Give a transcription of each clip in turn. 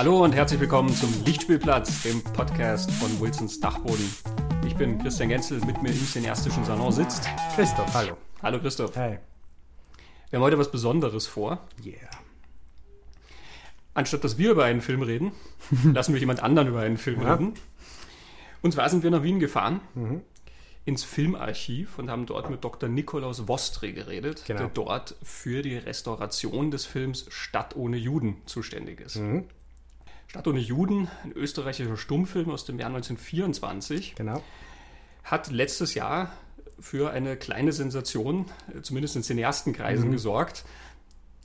Hallo und herzlich willkommen zum Lichtspielplatz, dem Podcast von Wilsons Dachboden. Ich bin Christian Genzel, mit mir im cineastischen Salon sitzt Christoph, hallo. Hallo Christoph. Hi. Wir haben heute was Besonderes vor. Yeah. Anstatt dass wir über einen Film reden, lassen wir jemand anderen über einen Film Ja. reden. Und zwar sind wir nach Wien gefahren, ins Filmarchiv und haben dort mit Dr. Nikolaus Vostre geredet, Genau. der dort für die Restauration des Films Stadt ohne Juden zuständig ist. Stadt ohne Juden, ein österreichischer Stummfilm aus dem Jahr 1924, Genau. hat letztes Jahr für eine kleine Sensation, äh, zumindest in Cineastenkreisen, gesorgt.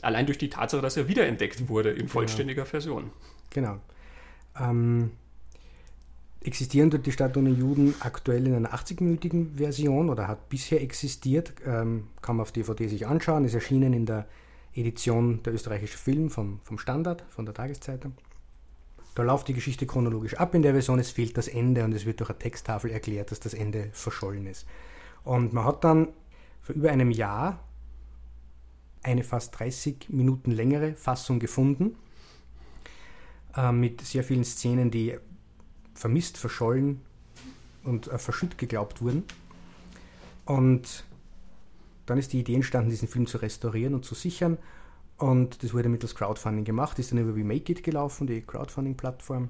Allein durch die Tatsache, dass er wiederentdeckt wurde in vollständiger Version. Genau. Ähm, existieren dort die Stadt ohne Juden aktuell in einer 80-minütigen Version oder hat bisher existiert, ähm, kann man auf DVD sich anschauen, ist erschienen in der Edition der österreichische Film vom, vom Standard, von der Tageszeitung. Da läuft die Geschichte chronologisch ab in der Version, es fehlt das Ende und es wird durch eine Texttafel erklärt, dass das Ende verschollen ist. Und man hat dann vor über einem Jahr eine fast 30 Minuten längere Fassung gefunden, äh, mit sehr vielen Szenen, die vermisst, verschollen und äh, verschütt geglaubt wurden. Und dann ist die Idee entstanden, diesen Film zu restaurieren und zu sichern. Und das wurde mittels Crowdfunding gemacht, ist dann über Remake It gelaufen, die Crowdfunding-Plattform.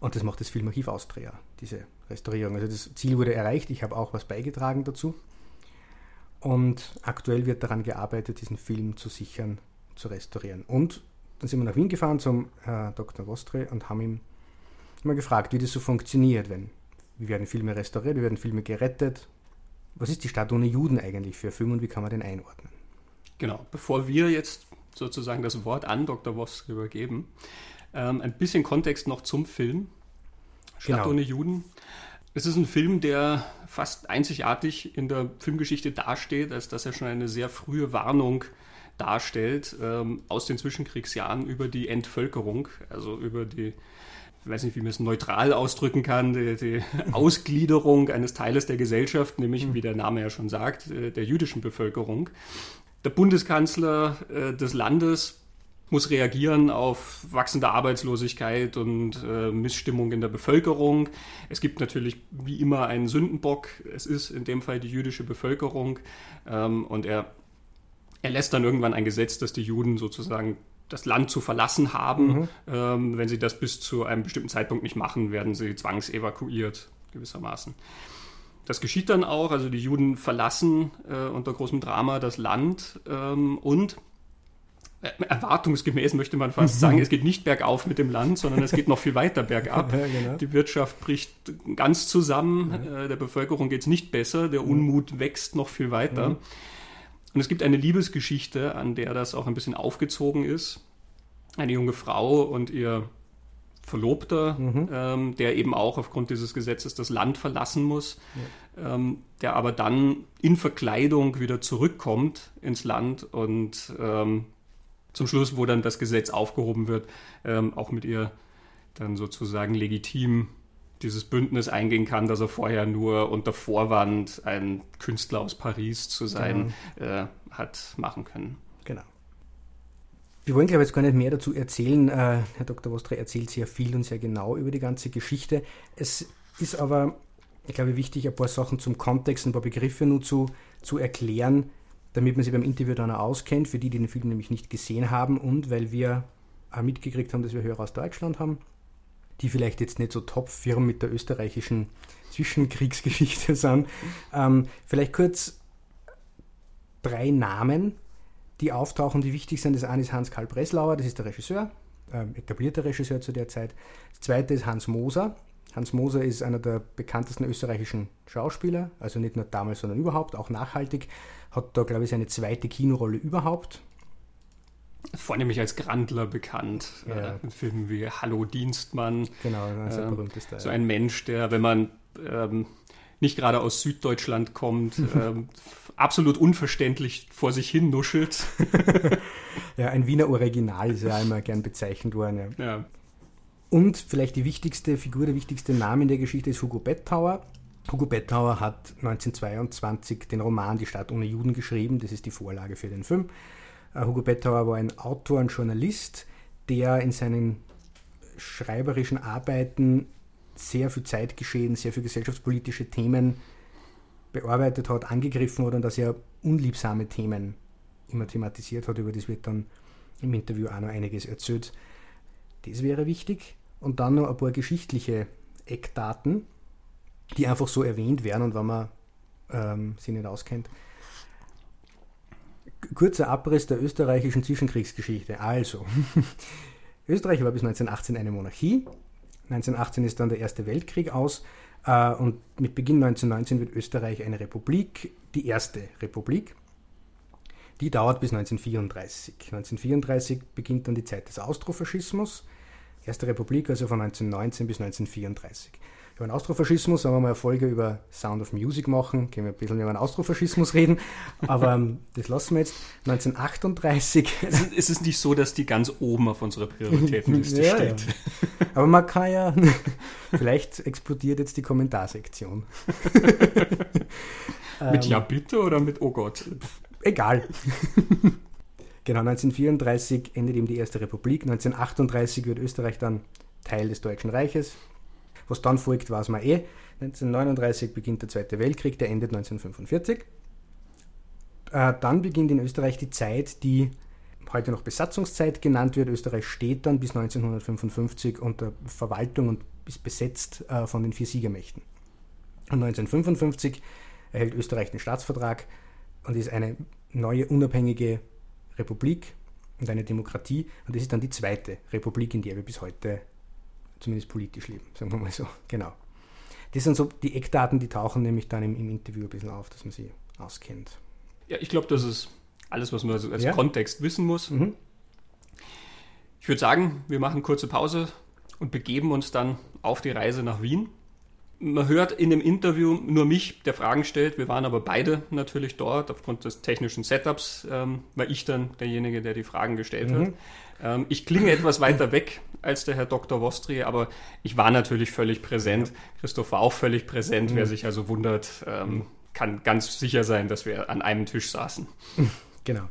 Und das macht das Filmarchiv Austria, diese Restaurierung. Also das Ziel wurde erreicht, ich habe auch was beigetragen dazu. Und aktuell wird daran gearbeitet, diesen Film zu sichern, zu restaurieren. Und dann sind wir nach Wien gefahren zum äh, Dr. Vostre und haben ihn mal gefragt, wie das so funktioniert, wenn wie werden Filme restauriert, wie werden Filme gerettet. Was ist die Stadt ohne Juden eigentlich für Film und wie kann man den einordnen? Genau, bevor wir jetzt sozusagen das Wort an Dr. Voss übergeben, ähm, ein bisschen Kontext noch zum Film. Stadt Genau. ohne Juden. Es ist ein Film, der fast einzigartig in der Filmgeschichte dasteht, als dass er schon eine sehr frühe Warnung darstellt ähm, aus den Zwischenkriegsjahren über die Entvölkerung, also über die, ich weiß nicht, wie man es neutral ausdrücken kann, die, die Ausgliederung eines Teiles der Gesellschaft, nämlich, wie der Name ja schon sagt, äh, der jüdischen Bevölkerung. Der Bundeskanzler äh, des Landes muss reagieren auf wachsende Arbeitslosigkeit und äh, Missstimmung in der Bevölkerung. Es gibt natürlich wie immer einen Sündenbock. Es ist in dem Fall die jüdische Bevölkerung. Ähm, und er, er lässt dann irgendwann ein Gesetz, dass die Juden sozusagen das Land zu verlassen haben. Ähm, wenn sie das bis zu einem bestimmten Zeitpunkt nicht machen, werden sie zwangsevakuiert, gewissermaßen. Das geschieht dann auch, also die Juden verlassen äh, unter großem Drama das Land ähm, und äh, erwartungsgemäß möchte man fast sagen, es geht nicht bergauf mit dem Land, sondern es geht noch viel weiter bergab. Ja, genau. Die Wirtschaft bricht ganz zusammen, äh, der Bevölkerung geht es nicht besser, der Unmut wächst noch viel weiter. Und es gibt eine Liebesgeschichte, an der das auch ein bisschen aufgezogen ist. Eine junge Frau und ihr Verlobter, ähm, der eben auch aufgrund dieses Gesetzes das Land verlassen muss, ähm, der aber dann in Verkleidung wieder zurückkommt ins Land und ähm, zum Schluss, wo dann das Gesetz aufgehoben wird, ähm, auch mit ihr dann sozusagen legitim dieses Bündnis eingehen kann, dass er vorher nur unter Vorwand ein Künstler aus Paris zu sein äh, hat machen können. Wir wollen, glaube ich, jetzt gar nicht mehr dazu erzählen. Äh, Herr Dr. Vostre erzählt sehr viel und sehr genau über die ganze Geschichte. Es ist aber, ich glaube, wichtig, ein paar Sachen zum Kontext, ein paar Begriffe nur zu, zu erklären, damit man sich beim Interview dann auch auskennt, für die, die den Film nämlich nicht gesehen haben und weil wir auch mitgekriegt haben, dass wir Hörer aus Deutschland haben, die vielleicht jetzt nicht so top mit der österreichischen Zwischenkriegsgeschichte sind. Ähm, vielleicht kurz drei Namen, die auftauchen, die wichtig sind. Das eine ist Hans-Karl Breslauer, das ist der Regisseur, ähm, etablierter Regisseur zu der Zeit. Das zweite ist Hans Moser. Hans Moser ist einer der bekanntesten österreichischen Schauspieler, also nicht nur damals, sondern überhaupt, auch nachhaltig. Hat da, glaube ich, seine zweite Kinorolle überhaupt. Vornehmlich als Grandler bekannt. Ja. Äh, in Filmen wie Hallo Dienstmann. Genau, ein sehr Ähm, berühmtester. So ein Mensch, der, wenn man ähm, nicht gerade aus Süddeutschland kommt, ähm, absolut unverständlich vor sich hin nuschelt. ja, ein Wiener Original ist ja immer gern bezeichnet worden. Ja. ja. Und vielleicht die wichtigste Figur, der wichtigste Name in der Geschichte ist Hugo Bettauer. Hugo Bettauer hat 1922 den Roman Die Stadt ohne Juden geschrieben. Das ist die Vorlage für den Film. Äh, Hugo Bettauer war ein Autor, ein Journalist, der in seinen schreiberischen Arbeiten sehr viel Zeitgeschehen, sehr viel gesellschaftspolitische Themen bearbeitet hat, angegriffen hat und dass er unliebsame Themen immer thematisiert hat. Über das wird dann im Interview auch noch einiges erzählt. Das wäre wichtig. Und dann noch ein paar geschichtliche Eckdaten, die einfach so erwähnt werden und wenn man ähm, sie nicht auskennt. Kurzer Abriss der österreichischen Zwischenkriegsgeschichte. Also, Österreich war bis 1918 eine Monarchie. 1918 ist dann der Erste Weltkrieg aus äh, und mit Beginn 1919 wird Österreich eine Republik, die erste Republik. Die dauert bis 1934. 1934 beginnt dann die Zeit des Austrofaschismus. Erste Republik also von 1919 bis 1934 über den Austrofaschismus, wenn wir mal eine Folge über Sound of Music machen, können wir ein bisschen über den Austrofaschismus reden, aber ähm, das lassen wir jetzt. 1938. Es ist nicht so, dass die ganz oben auf unserer Prioritätenliste ja, steht. Ja. Aber man kann ja, vielleicht explodiert jetzt die Kommentarsektion. mit Ja bitte oder mit Oh Gott? Egal. Genau, 1934 endet eben die Erste Republik. 1938 wird Österreich dann Teil des Deutschen Reiches. Was dann folgt, weiß man eh. 1939 beginnt der Zweite Weltkrieg, der endet 1945. Äh, dann beginnt in Österreich die Zeit, die heute noch Besatzungszeit genannt wird. Österreich steht dann bis 1955 unter Verwaltung und ist besetzt äh, von den vier Siegermächten. Und 1955 erhält Österreich den Staatsvertrag und ist eine neue unabhängige Republik und eine Demokratie. Und das ist dann die zweite Republik, in der wir bis heute zumindest politisch leben, sagen wir mal so. Genau. Das sind so die Eckdaten, die tauchen nämlich dann im, im Interview ein bisschen auf, dass man sie auskennt. Ja, ich glaube, das ist alles, was man also als ja? Kontext wissen muss. Mhm. Ich würde sagen, wir machen kurze Pause und begeben uns dann auf die Reise nach Wien. Man hört in dem Interview nur mich, der Fragen stellt. Wir waren aber beide natürlich dort aufgrund des technischen Setups, ähm, war ich dann derjenige, der die Fragen gestellt mhm. hat. Ähm, ich klinge etwas weiter weg als der Herr Dr. Wostri, aber ich war natürlich völlig präsent. Christoph war auch völlig präsent. Mhm. Wer sich also wundert, ähm, kann ganz sicher sein, dass wir an einem Tisch saßen. Genau.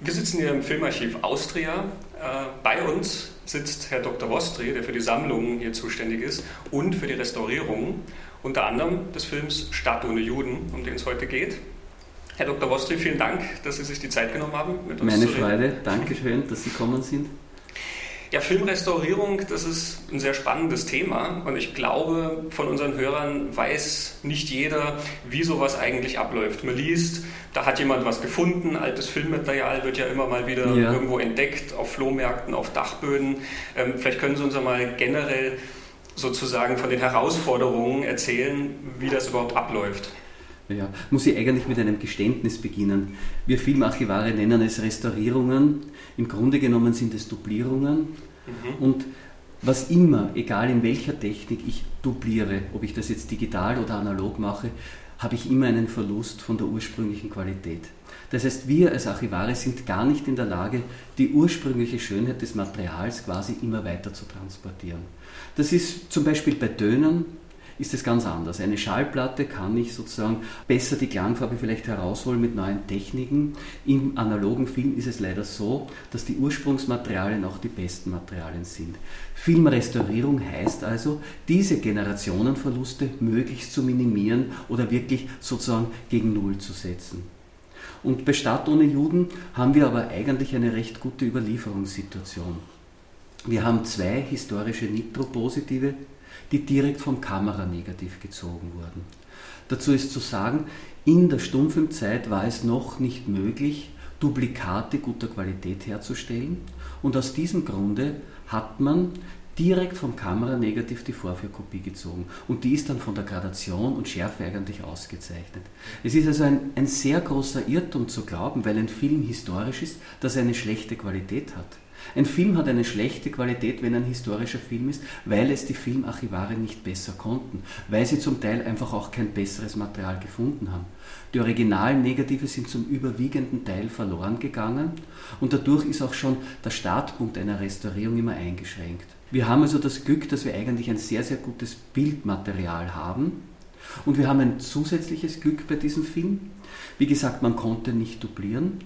Wir sitzen hier im Filmarchiv Austria. Äh, bei uns sitzt Herr Dr. Wostri, der für die Sammlung hier zuständig ist und für die Restaurierung, unter anderem des Films Stadt ohne Juden, um den es heute geht. Herr Dr. Wostri, vielen Dank, dass Sie sich die Zeit genommen haben, mit uns Meine zu reden. Freude, danke schön, dass Sie kommen sind. Ja, Filmrestaurierung, das ist ein sehr spannendes Thema und ich glaube, von unseren Hörern weiß nicht jeder, wie sowas eigentlich abläuft. Man liest, da hat jemand was gefunden, altes Filmmaterial wird ja immer mal wieder ja. irgendwo entdeckt, auf Flohmärkten, auf Dachböden. Ähm, vielleicht können Sie uns einmal generell sozusagen von den Herausforderungen erzählen, wie das überhaupt abläuft. Ja, muss ich eigentlich mit einem Geständnis beginnen. Wir Filmarchivare nennen es Restaurierungen. Im Grunde genommen sind es Duplierungen. Mhm. Und was immer, egal in welcher Technik ich dupliere, ob ich das jetzt digital oder analog mache, habe ich immer einen Verlust von der ursprünglichen Qualität. Das heißt, wir als Archivare sind gar nicht in der Lage, die ursprüngliche Schönheit des Materials quasi immer weiter zu transportieren. Das ist zum Beispiel bei Tönen ist es ganz anders. Eine Schallplatte kann ich sozusagen besser die Klangfarbe vielleicht herausholen mit neuen Techniken. Im analogen Film ist es leider so, dass die Ursprungsmaterialien auch die besten Materialien sind. Filmrestaurierung heißt also, diese Generationenverluste möglichst zu minimieren oder wirklich sozusagen gegen Null zu setzen. Und bei Stadt ohne Juden haben wir aber eigentlich eine recht gute Überlieferungssituation. Wir haben zwei historische Nitropositive die direkt vom Kameranegativ gezogen wurden. Dazu ist zu sagen, in der Stummfilmzeit war es noch nicht möglich, Duplikate guter Qualität herzustellen und aus diesem Grunde hat man direkt vom Kameranegativ die Vorführkopie gezogen und die ist dann von der Gradation und Schärfe eigentlich ausgezeichnet. Es ist also ein, ein sehr großer Irrtum zu glauben, weil ein Film historisch ist, dass er eine schlechte Qualität hat. Ein Film hat eine schlechte Qualität, wenn ein historischer Film ist, weil es die Filmarchivare nicht besser konnten, weil sie zum Teil einfach auch kein besseres Material gefunden haben. Die originalen Negative sind zum überwiegenden Teil verloren gegangen und dadurch ist auch schon der Startpunkt einer Restaurierung immer eingeschränkt. Wir haben also das Glück, dass wir eigentlich ein sehr, sehr gutes Bildmaterial haben. Und wir haben ein zusätzliches Glück bei diesem Film. Wie gesagt, man konnte nicht dublieren.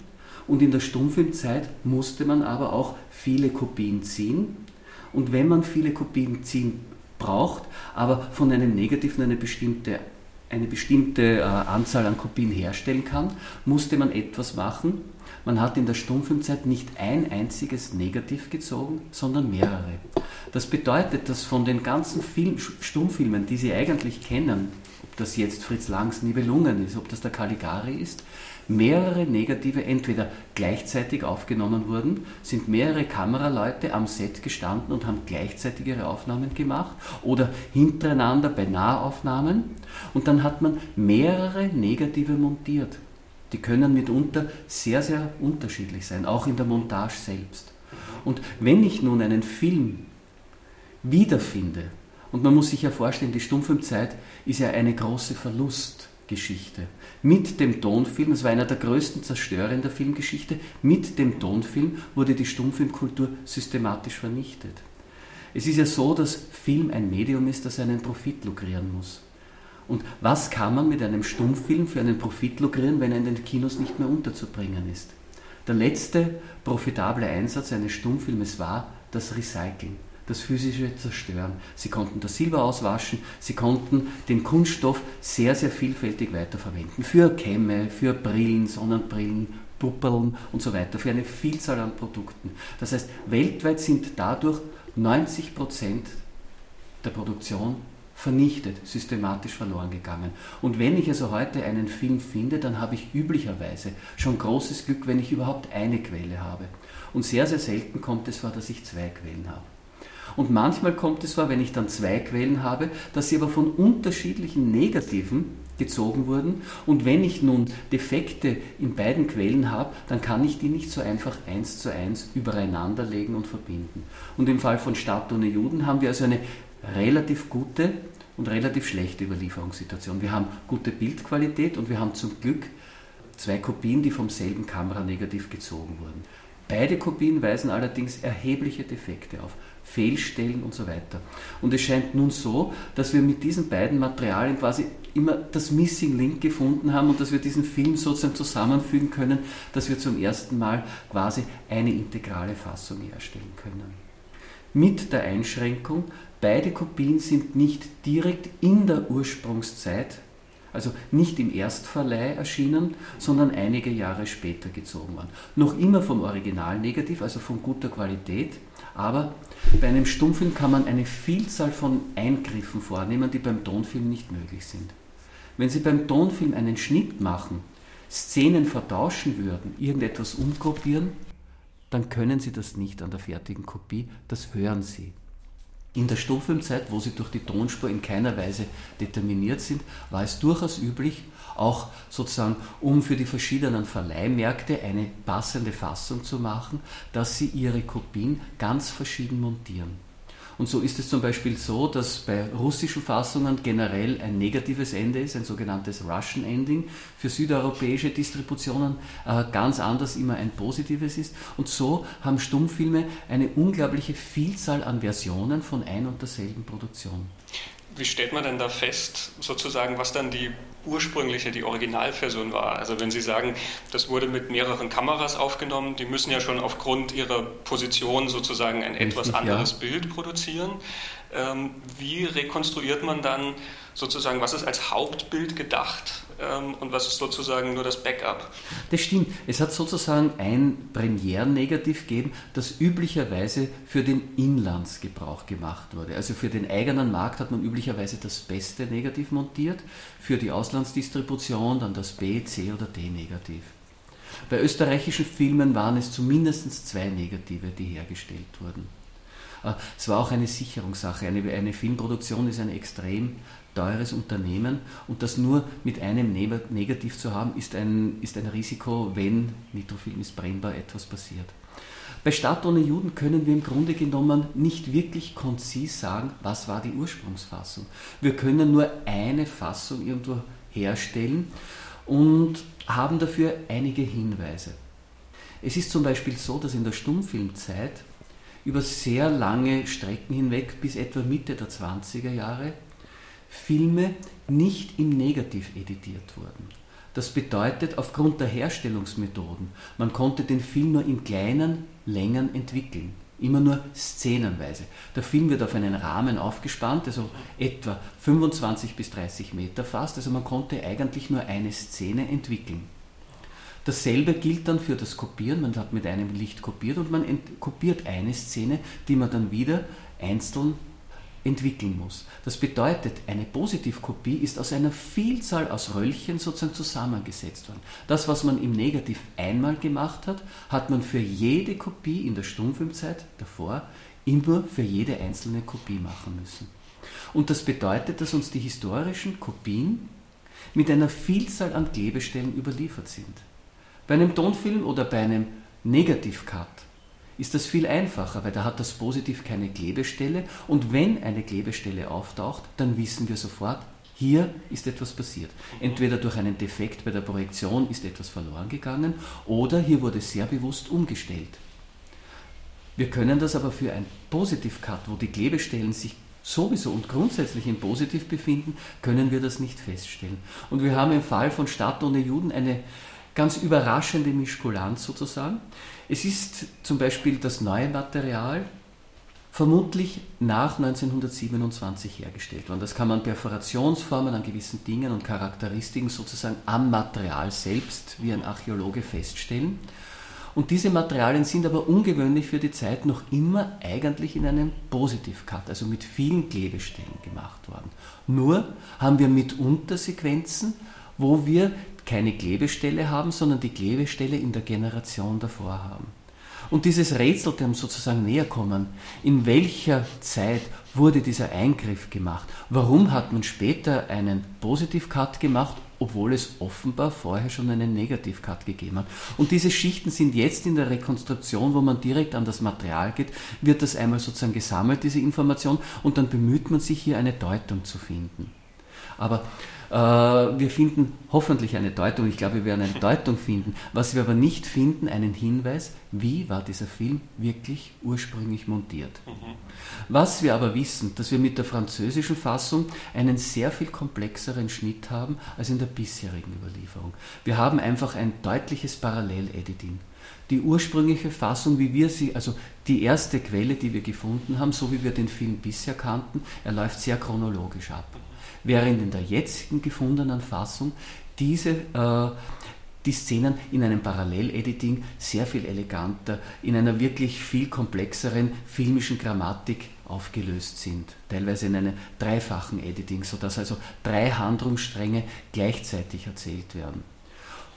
Und in der Stummfilmzeit musste man aber auch viele Kopien ziehen. Und wenn man viele Kopien ziehen braucht, aber von einem Negativen eine bestimmte, eine bestimmte äh, Anzahl an Kopien herstellen kann, musste man etwas machen. Man hat in der Stummfilmzeit nicht ein einziges Negativ gezogen, sondern mehrere. Das bedeutet, dass von den ganzen Film, Stummfilmen, die Sie eigentlich kennen, ob das jetzt Fritz Langs Nibelungen ist, ob das der Caligari ist, mehrere Negative entweder gleichzeitig aufgenommen wurden, sind mehrere Kameraleute am Set gestanden und haben gleichzeitig ihre Aufnahmen gemacht oder hintereinander bei Nahaufnahmen und dann hat man mehrere Negative montiert. Die können mitunter sehr, sehr unterschiedlich sein, auch in der Montage selbst. Und wenn ich nun einen Film wiederfinde, und man muss sich ja vorstellen, die Stummfilmzeit ist ja eine große Verlustgeschichte. Mit dem Tonfilm, das war einer der größten Zerstörer in der Filmgeschichte, mit dem Tonfilm wurde die Stummfilmkultur systematisch vernichtet. Es ist ja so, dass Film ein Medium ist, das einen Profit lukrieren muss. Und was kann man mit einem Stummfilm für einen Profit lukrieren, wenn er in den Kinos nicht mehr unterzubringen ist? Der letzte profitable Einsatz eines Stummfilmes war das Recyceln das physische Zerstören. Sie konnten das Silber auswaschen, sie konnten den Kunststoff sehr, sehr vielfältig weiterverwenden. Für Kämme, für Brillen, Sonnenbrillen, Puppeln und so weiter, für eine Vielzahl an Produkten. Das heißt, weltweit sind dadurch 90 Prozent der Produktion vernichtet, systematisch verloren gegangen. Und wenn ich also heute einen Film finde, dann habe ich üblicherweise schon großes Glück, wenn ich überhaupt eine Quelle habe. Und sehr, sehr selten kommt es vor, dass ich zwei Quellen habe. Und manchmal kommt es vor, wenn ich dann zwei Quellen habe, dass sie aber von unterschiedlichen Negativen gezogen wurden. Und wenn ich nun Defekte in beiden Quellen habe, dann kann ich die nicht so einfach eins zu eins übereinander legen und verbinden. Und im Fall von Stadt ohne Juden haben wir also eine relativ gute und relativ schlechte Überlieferungssituation. Wir haben gute Bildqualität und wir haben zum Glück zwei Kopien, die vom selben Kameranegativ gezogen wurden. Beide Kopien weisen allerdings erhebliche Defekte auf. Fehlstellen und so weiter. Und es scheint nun so, dass wir mit diesen beiden Materialien quasi immer das Missing Link gefunden haben und dass wir diesen Film sozusagen zusammenfügen können, dass wir zum ersten Mal quasi eine integrale Fassung herstellen können. Mit der Einschränkung, beide Kopien sind nicht direkt in der Ursprungszeit, also nicht im Erstverleih erschienen, sondern einige Jahre später gezogen worden. Noch immer vom Original negativ, also von guter Qualität, aber bei einem Stummfilm kann man eine Vielzahl von Eingriffen vornehmen, die beim Tonfilm nicht möglich sind. Wenn Sie beim Tonfilm einen Schnitt machen, Szenen vertauschen würden, irgendetwas umkopieren, dann können Sie das nicht an der fertigen Kopie, das hören Sie. In der Stummfilmzeit, wo sie durch die Tonspur in keiner Weise determiniert sind, war es durchaus üblich, auch sozusagen, um für die verschiedenen Verleihmärkte eine passende Fassung zu machen, dass sie ihre Kopien ganz verschieden montieren. Und so ist es zum Beispiel so, dass bei russischen Fassungen generell ein negatives Ende ist, ein sogenanntes Russian Ending. Für südeuropäische Distributionen äh, ganz anders immer ein positives ist. Und so haben Stummfilme eine unglaubliche Vielzahl an Versionen von ein und derselben Produktion. Wie stellt man denn da fest, sozusagen, was dann die ursprüngliche, die Originalversion war? Also wenn Sie sagen, das wurde mit mehreren Kameras aufgenommen, die müssen ja schon aufgrund ihrer Position sozusagen ein Richtig, etwas anderes ja. Bild produzieren. Ähm, wie rekonstruiert man dann sozusagen, was ist als Hauptbild gedacht und was ist sozusagen nur das Backup? Das stimmt. Es hat sozusagen ein Premierennegativ gegeben, das üblicherweise für den Inlandsgebrauch gemacht wurde. Also für den eigenen Markt hat man üblicherweise das beste Negativ montiert, für die Auslandsdistribution dann das B, C oder D Negativ. Bei österreichischen Filmen waren es zumindest zwei Negative, die hergestellt wurden. Äh, es war auch eine Sicherungssache. Eine, eine Filmproduktion ist ein extrem teures Unternehmen und das nur mit einem Negativ zu haben, ist ein, ist ein Risiko, wenn Nitrofilm ist brennbar, etwas passiert. Bei Stadt ohne Juden können wir im Grunde genommen nicht wirklich konzis sagen, was war die Ursprungsfassung. Wir können nur eine Fassung irgendwo herstellen und haben dafür einige Hinweise. Es ist zum Beispiel so, dass in der Stummfilmzeit über sehr lange Strecken hinweg bis etwa Mitte der 20er Jahre Filme nicht im Negativ editiert wurden. Das bedeutet, aufgrund der Herstellungsmethoden, man konnte den Film nur in kleinen Längen entwickeln, immer nur szenenweise. Der Film wird auf einen Rahmen aufgespannt, also etwa 25 bis 30 Meter fast, also man konnte eigentlich nur eine Szene entwickeln. Dasselbe gilt dann für das Kopieren. Man hat mit einem Licht kopiert und man kopiert eine Szene, die man dann wieder einzeln entwickeln muss. Das bedeutet, eine Positivkopie ist aus einer Vielzahl aus Röllchen sozusagen zusammengesetzt worden. Das, was man im Negativ einmal gemacht hat, hat man für jede Kopie in der Stummfilmzeit davor immer für jede einzelne Kopie machen müssen. Und das bedeutet, dass uns die historischen Kopien mit einer Vielzahl an Klebestellen überliefert sind. Bei einem Tonfilm oder bei einem Negativ-Cut ist das viel einfacher, weil da hat das Positiv keine Klebestelle und wenn eine Klebestelle auftaucht, dann wissen wir sofort, hier ist etwas passiert. Entweder durch einen Defekt bei der Projektion ist etwas verloren gegangen oder hier wurde sehr bewusst umgestellt. Wir können das aber für ein Positiv-Cut, wo die Klebestellen sich sowieso und grundsätzlich im Positiv befinden, können wir das nicht feststellen. Und wir haben im Fall von Stadt ohne Juden eine ganz überraschende Mischkulanz sozusagen. Es ist zum Beispiel das neue Material vermutlich nach 1927 hergestellt worden. Das kann man Perforationsformen an gewissen Dingen und Charakteristiken sozusagen am Material selbst wie ein Archäologe feststellen. Und diese Materialien sind aber ungewöhnlich für die Zeit noch immer eigentlich in einem Positiv-Cut, also mit vielen Klebestellen gemacht worden. Nur haben wir mitunter Sequenzen, wo wir keine Klebestelle haben, sondern die Klebestelle in der Generation davor haben. Und dieses Rätsel dem sozusagen näher kommen, in welcher Zeit wurde dieser Eingriff gemacht? Warum hat man später einen Positiv-Cut gemacht, obwohl es offenbar vorher schon einen Negativ-Cut gegeben hat? Und diese Schichten sind jetzt in der Rekonstruktion, wo man direkt an das Material geht, wird das einmal sozusagen gesammelt, diese Information, und dann bemüht man sich hier eine Deutung zu finden. Aber wir finden hoffentlich eine Deutung, ich glaube, wir werden eine Deutung finden. Was wir aber nicht finden, einen Hinweis, wie war dieser Film wirklich ursprünglich montiert. Mhm. Was wir aber wissen, dass wir mit der französischen Fassung einen sehr viel komplexeren Schnitt haben als in der bisherigen Überlieferung. Wir haben einfach ein deutliches Parallelediting. Die ursprüngliche Fassung, wie wir sie, also die erste Quelle, die wir gefunden haben, so wie wir den Film bisher kannten, er läuft sehr chronologisch ab während in der jetzigen gefundenen Fassung diese äh, die Szenen in einem Parallelediting sehr viel eleganter, in einer wirklich viel komplexeren filmischen Grammatik aufgelöst sind, teilweise in einem dreifachen Editing, sodass also drei Handlungsstränge gleichzeitig erzählt werden.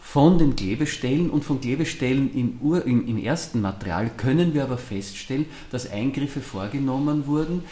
Von den Klebestellen und von Klebestellen im, Ur, im, im ersten Material können wir aber feststellen, dass Eingriffe vorgenommen wurden,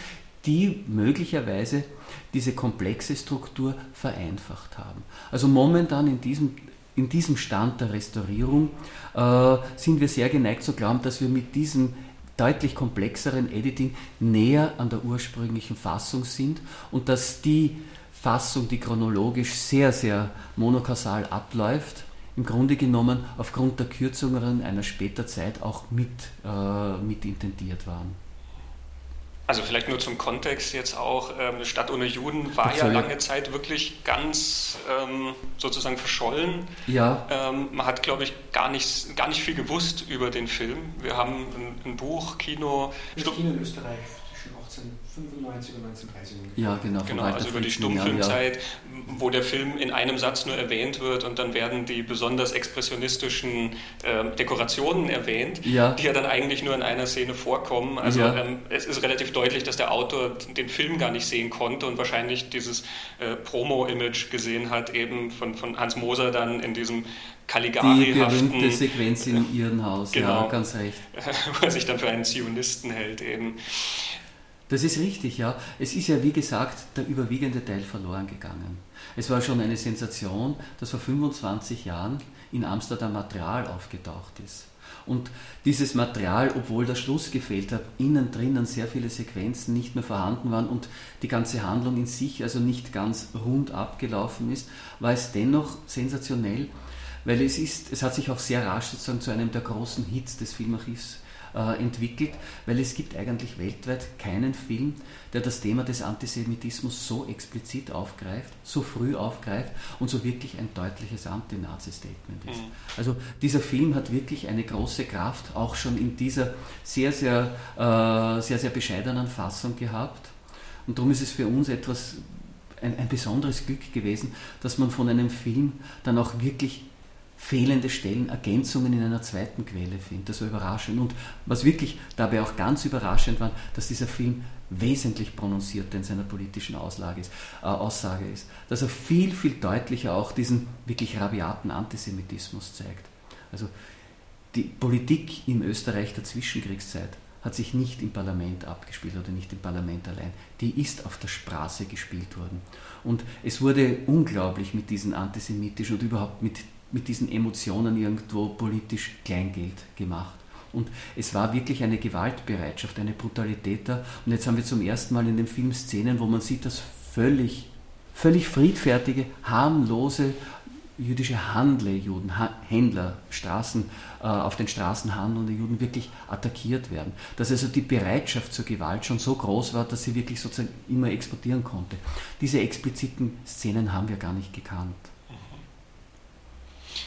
die möglicherweise diese komplexe Struktur vereinfacht haben. Also momentan in diesem, in diesem Stand der Restaurierung äh, sind wir sehr geneigt zu glauben, dass wir mit diesem deutlich komplexeren Editing näher an der ursprünglichen Fassung sind und dass die Fassung, die chronologisch sehr, sehr monokausal abläuft, im Grunde genommen aufgrund der Kürzungen einer später Zeit auch mit, äh, mit intendiert waren. Also vielleicht nur zum Kontext jetzt auch, ähm, Stadt ohne Juden war ja lange Zeit wirklich ganz ähm, sozusagen verschollen. Ja. Ähm, man hat, glaube ich, gar nicht, gar nicht viel gewusst über den Film. Wir haben ein, ein Buch, Kino... Das Kino in Österreich 1995 und 1930 ungefähr. Ja, genau. Genau, also über die Stummfilmzeit, ja. wo der Film in einem Satz nur erwähnt wird und dann werden die besonders expressionistischen äh, Dekorationen erwähnt, ja. die ja dann eigentlich nur in einer Szene vorkommen. Also ja. ähm, es ist relativ deutlich, dass der Autor den Film gar nicht sehen konnte und wahrscheinlich dieses äh, Promo-Image gesehen hat, eben von, von Hans Moser dann in diesem Caligari Die berühmte Sequenz in äh, Ihrem Haus, genau, ja, ganz recht. Wo er sich dann für einen Zionisten hält eben. Das ist richtig, ja. Es ist ja, wie gesagt, der überwiegende Teil verloren gegangen. Es war schon eine Sensation, dass vor 25 Jahren in Amsterdam Material aufgetaucht ist. Und dieses Material, obwohl der Schluss gefehlt hat, innen drinnen sehr viele Sequenzen nicht mehr vorhanden waren und die ganze Handlung in sich also nicht ganz rund abgelaufen ist, war es dennoch sensationell, weil es ist, es hat sich auch sehr rasch sozusagen zu einem der großen Hits des Filmarchivs äh, entwickelt, weil es gibt eigentlich weltweit keinen Film, der das Thema des Antisemitismus so explizit aufgreift, so früh aufgreift und so wirklich ein deutliches Anti-Nazi-Statement ist. Mhm. Also dieser Film hat wirklich eine große Kraft, auch schon in dieser sehr, sehr, äh, sehr, sehr bescheidenen Fassung gehabt. Und darum ist es für uns etwas, ein, ein besonderes Glück gewesen, dass man von einem Film dann auch wirklich fehlende Stellen, Ergänzungen in einer zweiten Quelle findet. Das war überraschend. Und was wirklich dabei auch ganz überraschend war, dass dieser Film wesentlich prononcierter in seiner politischen Auslage ist, äh, Aussage ist. Dass er viel, viel deutlicher auch diesen wirklich rabiaten Antisemitismus zeigt. Also die Politik in Österreich der Zwischenkriegszeit hat sich nicht im Parlament abgespielt oder nicht im Parlament allein. Die ist auf der Straße gespielt worden. Und es wurde unglaublich mit diesen antisemitischen und überhaupt mit mit diesen Emotionen irgendwo politisch Kleingeld gemacht. Und es war wirklich eine Gewaltbereitschaft, eine Brutalität da. Und jetzt haben wir zum ersten Mal in dem Film Szenen, wo man sieht, dass völlig, völlig friedfertige, harmlose jüdische Handler, Juden, Händler, Straßen, äh, auf den Straßen handelnde Juden wirklich attackiert werden. Dass also die Bereitschaft zur Gewalt schon so groß war, dass sie wirklich sozusagen immer exportieren konnte. Diese expliziten Szenen haben wir gar nicht gekannt.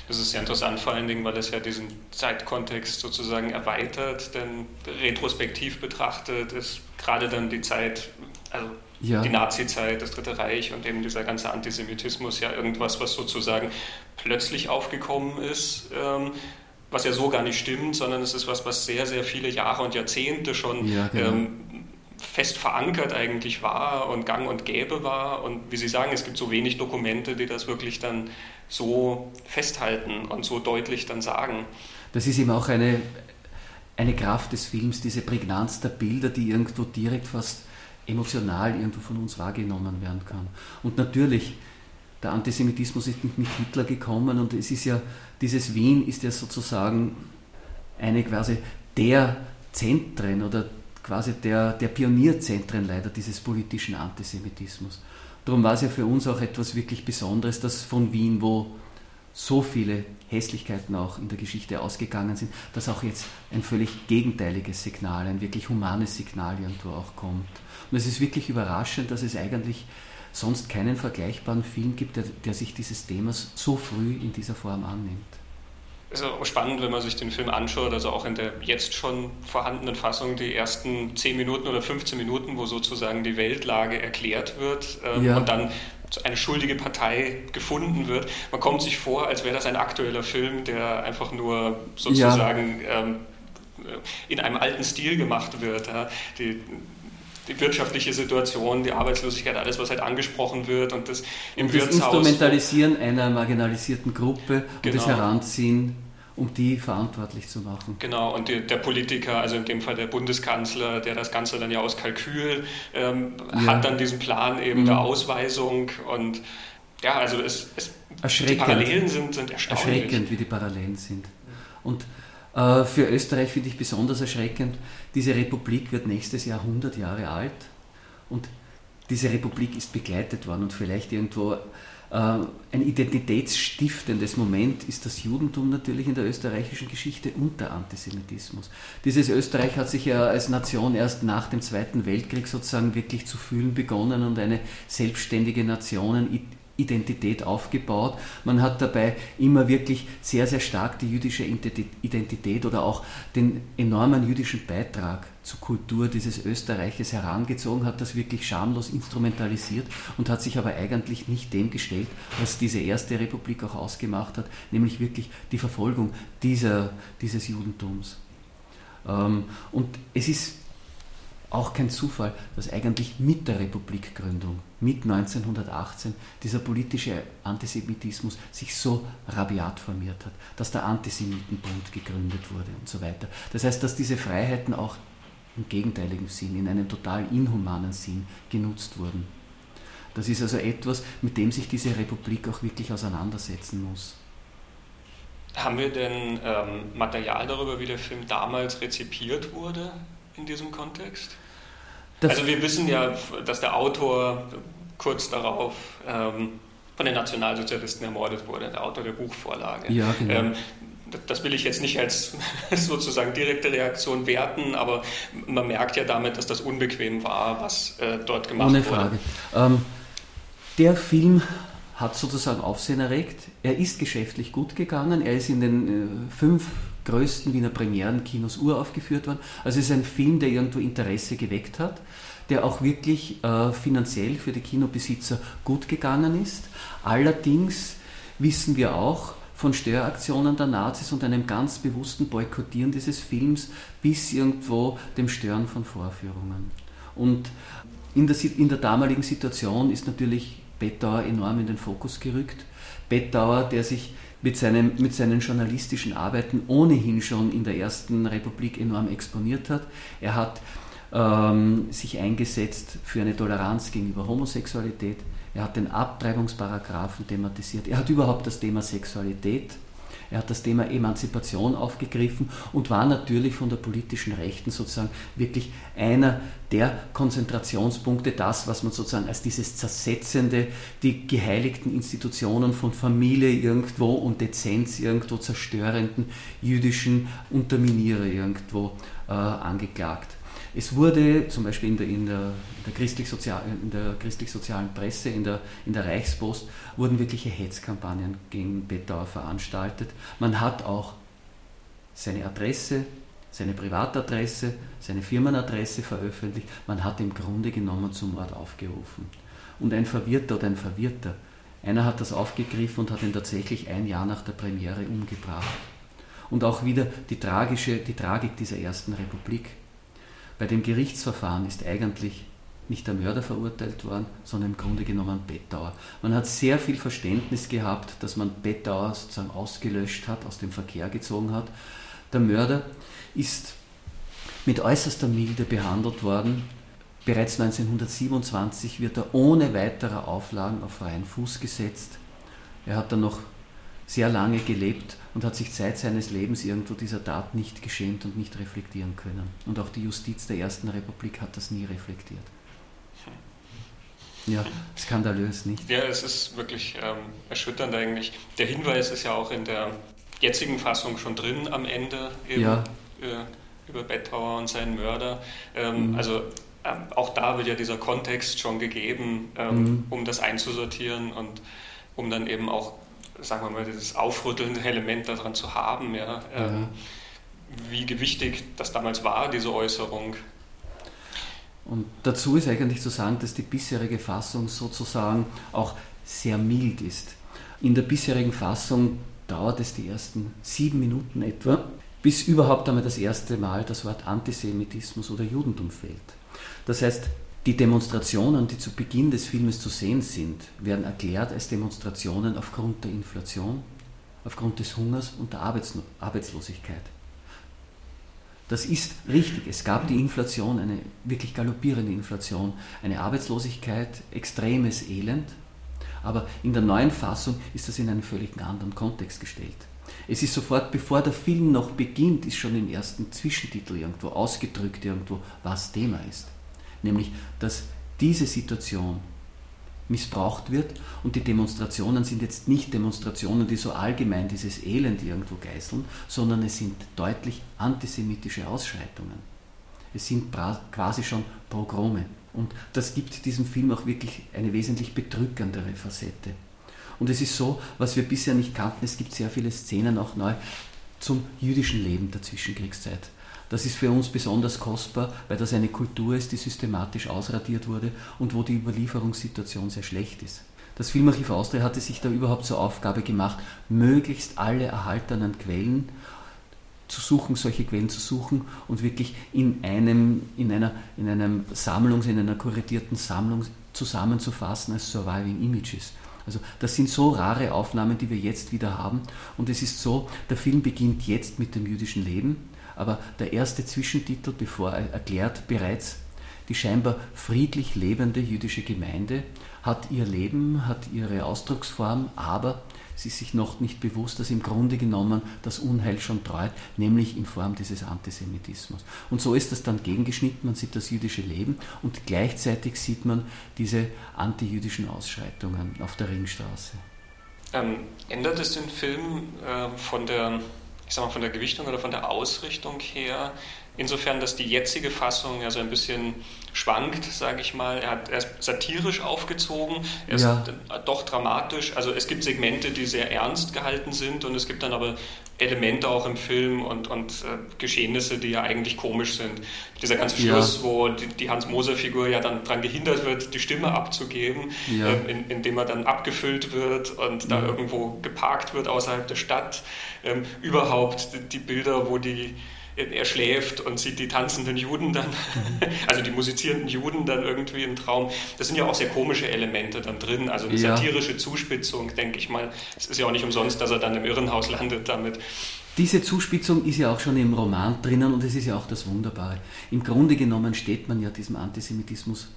Das ist sehr interessant, vor allen Dingen, weil es ja diesen Zeitkontext sozusagen erweitert, denn retrospektiv betrachtet ist gerade dann die Zeit, also ja. die Nazi-Zeit, das Dritte Reich und eben dieser ganze Antisemitismus ja irgendwas, was sozusagen plötzlich aufgekommen ist. Ähm, was ja so gar nicht stimmt, sondern es ist was, was sehr, sehr viele Jahre und Jahrzehnte schon ja, genau. ähm, fest verankert eigentlich war und gang und gäbe war. Und wie Sie sagen, es gibt so wenig Dokumente, die das wirklich dann so festhalten und so deutlich dann sagen. Das ist eben auch eine, eine Kraft des Films, diese Prägnanz der Bilder, die irgendwo direkt fast emotional irgendwo von uns wahrgenommen werden kann. Und natürlich, der Antisemitismus ist mit Hitler gekommen und es ist ja, dieses Wien ist ja sozusagen eine quasi der Zentren oder quasi der, der Pionierzentren leider dieses politischen Antisemitismus. Darum war es ja für uns auch etwas wirklich Besonderes, dass von Wien, wo so viele Hässlichkeiten auch in der Geschichte ausgegangen sind, dass auch jetzt ein völlig gegenteiliges Signal, ein wirklich humanes Signal irgendwo auch kommt. Und es ist wirklich überraschend, dass es eigentlich sonst keinen vergleichbaren Film gibt, der, der sich dieses Themas so früh in dieser Form annimmt. Es ist auch spannend, wenn man sich den Film anschaut, also auch in der jetzt schon vorhandenen Fassung, die ersten 10 Minuten oder 15 Minuten, wo sozusagen die Weltlage erklärt wird ähm, ja. und dann eine schuldige Partei gefunden wird. Man kommt sich vor, als wäre das ein aktueller Film, der einfach nur sozusagen ja. ähm, in einem alten Stil gemacht wird. Ja. Die, die wirtschaftliche Situation, die Arbeitslosigkeit, alles, was halt angesprochen wird und das im und das Wirtshaus. Instrumentalisieren einer marginalisierten Gruppe und genau. das Heranziehen, um die verantwortlich zu machen. Genau, und die, der Politiker, also in dem Fall der Bundeskanzler, der das Ganze dann ja aus Kalkül ähm, ja. hat dann diesen Plan eben mhm. der Ausweisung und ja, also es, es die Parallelen sind, sind erstaunlich. Erschreckend, wie die Parallelen sind. Und äh, für Österreich finde ich besonders erschreckend, diese Republik wird nächstes Jahr 100 Jahre alt und diese Republik ist begleitet worden und vielleicht irgendwo äh, ein identitätsstiftendes Moment ist das Judentum natürlich in der österreichischen Geschichte und der Antisemitismus. Dieses Österreich hat sich ja als Nation erst nach dem Zweiten Weltkrieg sozusagen wirklich zu fühlen begonnen und eine selbstständige Nation Identität aufgebaut. Man hat dabei immer wirklich sehr, sehr stark die jüdische Identität oder auch den enormen jüdischen Beitrag zur Kultur dieses Österreiches herangezogen, hat das wirklich schamlos instrumentalisiert und hat sich aber eigentlich nicht dem gestellt, was diese erste Republik auch ausgemacht hat, nämlich wirklich die Verfolgung dieser, dieses Judentums. Ähm, und es ist auch kein Zufall, dass eigentlich mit der Republikgründung, mit 1918, dieser politische Antisemitismus sich so rabiat formiert hat, dass der Antisemitenbund gegründet wurde und so weiter. Das heißt, dass diese Freiheiten auch im gegenteiligen Sinn, in einem total inhumanen Sinn genutzt wurden. Das ist also etwas, mit dem sich diese Republik auch wirklich auseinandersetzen muss. Haben wir denn ähm, Material darüber, wie der Film damals rezipiert wurde? In diesem Kontext? Das also wir wissen ja, dass der Autor kurz darauf ähm, von den Nationalsozialisten ermordet wurde, der Autor der Buchvorlage. Ja, genau. Ähm, das will ich jetzt nicht als sozusagen direkte Reaktion werten, aber man merkt ja damit, dass das unbequem war, was äh, dort gemacht wurde. Ohne Frage. Ähm, der Film hat sozusagen Aufsehen erregt. Er ist geschäftlich gut gegangen. Er ist in den äh, fünf größten Wiener Premierenkinos uraufgeführt worden. Also es ist ein Film, der irgendwo Interesse geweckt hat, der auch wirklich äh, finanziell für die Kinobesitzer gut gegangen ist. Allerdings wissen wir auch, von Störaktionen der Nazis und einem ganz bewussten Boykottieren dieses Films bis irgendwo dem Stören von Vorführungen. Und in der, in der damaligen Situation ist natürlich Bettauer enorm in den Fokus gerückt. Bettauer, der sich mit, seinem, mit seinen journalistischen Arbeiten ohnehin schon in der Ersten Republik enorm exponiert hat. Er hat ähm, sich eingesetzt für eine Toleranz gegenüber Homosexualität. Er hat den Abtreibungsparagraphen thematisiert. Er hat überhaupt das Thema Sexualität, er hat das Thema Emanzipation aufgegriffen und war natürlich von der politischen Rechten sozusagen wirklich einer der Konzentrationspunkte, das, was man sozusagen als dieses zersetzende, die geheiligten Institutionen von Familie irgendwo und Dezenz irgendwo zerstörenden jüdischen Unterminierer irgendwo äh, angeklagt. Es wurde zum Beispiel in der, in der, der christlich-sozialen christlich Presse, in der, in der Reichspost, wurden wirkliche Hetzkampagnen gegen Bettauer veranstaltet. Man hat auch seine Adresse, seine Privatadresse, seine Firmenadresse veröffentlicht. Man hat im Grunde genommen zum Mord aufgerufen. Und ein Verwirrter oder ein Verwirrter, einer hat das aufgegriffen und hat ihn tatsächlich ein Jahr nach der Premiere umgebracht. Und auch wieder die, tragische, die Tragik dieser ersten Republik. Bei dem Gerichtsverfahren ist eigentlich nicht der Mörder verurteilt worden, sondern im Grunde genommen Bettauer. Man hat sehr viel Verständnis gehabt, dass man Bettauer sozusagen ausgelöscht hat, aus dem Verkehr gezogen hat. Der Mörder ist mit äußerster Milde behandelt worden. Bereits 1927 wird er ohne weitere Auflagen auf freien Fuß gesetzt. Er hat dann noch sehr lange gelebt und hat sich Zeit seines Lebens irgendwo dieser Tat nicht geschämt und nicht reflektieren können. Und auch die Justiz der Ersten Republik hat das nie reflektiert. Ja, skandalös, nicht? Ja, es ist wirklich ähm, erschütternd eigentlich. Der Hinweis ist ja auch in der jetzigen Fassung schon drin am Ende eben, ja. äh, über Bettauer und seinen Mörder. Ähm, mhm. Also ähm, auch da wird ja dieser Kontext schon gegeben, ähm, mhm. um das einzusortieren und um dann eben auch sagen wir mal, dieses aufrüttelnde Element daran zu haben, ja, ähm, ja. wie gewichtig das damals war, diese Äußerung. Und dazu ist eigentlich zu sagen, dass die bisherige Fassung sozusagen auch sehr mild ist. In der bisherigen Fassung dauert es die ersten sieben Minuten etwa, bis überhaupt einmal das erste Mal das Wort Antisemitismus oder Judentum fällt. Das heißt, die Demonstrationen, die zu Beginn des Filmes zu sehen sind, werden erklärt als Demonstrationen aufgrund der Inflation, aufgrund des Hungers und der Arbeitslosigkeit. Das ist richtig. Es gab die Inflation, eine wirklich galoppierende Inflation, eine Arbeitslosigkeit, extremes Elend. Aber in der neuen Fassung ist das in einen völlig anderen Kontext gestellt. Es ist sofort, bevor der Film noch beginnt, ist schon im ersten Zwischentitel irgendwo ausgedrückt, irgendwo, was Thema ist nämlich dass diese Situation missbraucht wird und die Demonstrationen sind jetzt nicht Demonstrationen, die so allgemein dieses Elend irgendwo geißeln, sondern es sind deutlich antisemitische Ausschreitungen. Es sind quasi schon Pogrome. Und das gibt diesem Film auch wirklich eine wesentlich bedrückendere Facette. Und es ist so, was wir bisher nicht kannten, es gibt sehr viele Szenen auch neu zum jüdischen Leben der Zwischenkriegszeit. Das ist für uns besonders kostbar, weil das eine Kultur ist, die systematisch ausradiert wurde und wo die Überlieferungssituation sehr schlecht ist. Das Filmarchiv Austria hatte sich da überhaupt zur Aufgabe gemacht, möglichst alle erhaltenen Quellen zu suchen, solche Quellen zu suchen und wirklich in einem, in einer, in einem Sammlungs-, in einer kuratierten Sammlung zusammenzufassen als Surviving Images. Also das sind so rare Aufnahmen, die wir jetzt wieder haben. Und es ist so, der Film beginnt jetzt mit dem jüdischen Leben aber der erste Zwischentitel, bevor er erklärt bereits, die scheinbar friedlich lebende jüdische Gemeinde hat ihr Leben, hat ihre Ausdrucksform, aber Sie ist sich noch nicht bewusst, dass im Grunde genommen das Unheil schon treut, nämlich in Form dieses Antisemitismus. Und so ist das dann gegengeschnitten, man sieht das jüdische Leben und gleichzeitig sieht man diese antijüdischen Ausschreitungen auf der Ringstraße. Ähm, ändert es den Film äh, von der ich sag mal, von der Gewichtung oder von der Ausrichtung her Insofern, dass die jetzige Fassung ja so ein bisschen schwankt, sage ich mal. Er, hat, er ist satirisch aufgezogen, er ist ja. doch dramatisch. Also es gibt Segmente, die sehr ernst gehalten sind und es gibt dann aber Elemente auch im Film und, und äh, Geschehnisse, die ja eigentlich komisch sind. Dieser ganze Schluss, ja. wo die, die Hans-Moser-Figur ja dann daran gehindert wird, die Stimme abzugeben, ja. ähm, in, indem er dann abgefüllt wird und da irgendwo geparkt wird außerhalb der Stadt. Ähm, überhaupt die, die Bilder, wo die er schläft und sieht die tanzenden Juden dann, also die musizierenden Juden dann irgendwie im Traum. Das sind ja auch sehr komische Elemente dann drin, also eine ja. satirische Zuspitzung, denke ich mal. Es ist ja auch nicht umsonst, dass er dann im Irrenhaus landet damit. Diese Zuspitzung ist ja auch schon im Roman drinnen und es ist ja auch das Wunderbare. Im Grunde genommen steht man ja diesem Antisemitismus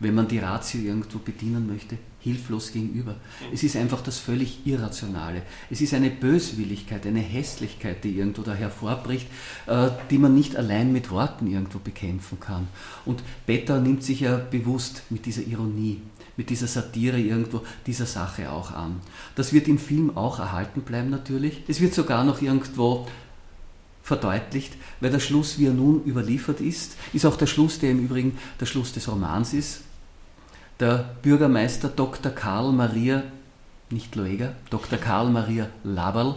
wenn man die Ratio irgendwo bedienen möchte, hilflos gegenüber. Es ist einfach das völlig Irrationale. Es ist eine Böswilligkeit, eine Hässlichkeit, die irgendwo da hervorbricht, äh, die man nicht allein mit Worten irgendwo bekämpfen kann. Und Beta nimmt sich ja bewusst mit dieser Ironie, mit dieser Satire irgendwo dieser Sache auch an. Das wird im Film auch erhalten bleiben natürlich. Es wird sogar noch irgendwo verdeutlicht, weil der Schluss, wie er nun überliefert ist, ist auch der Schluss, der im Übrigen der Schluss des Romans ist. Der Bürgermeister Dr. Karl Maria, nicht Loeger, Dr. Karl Maria Laberl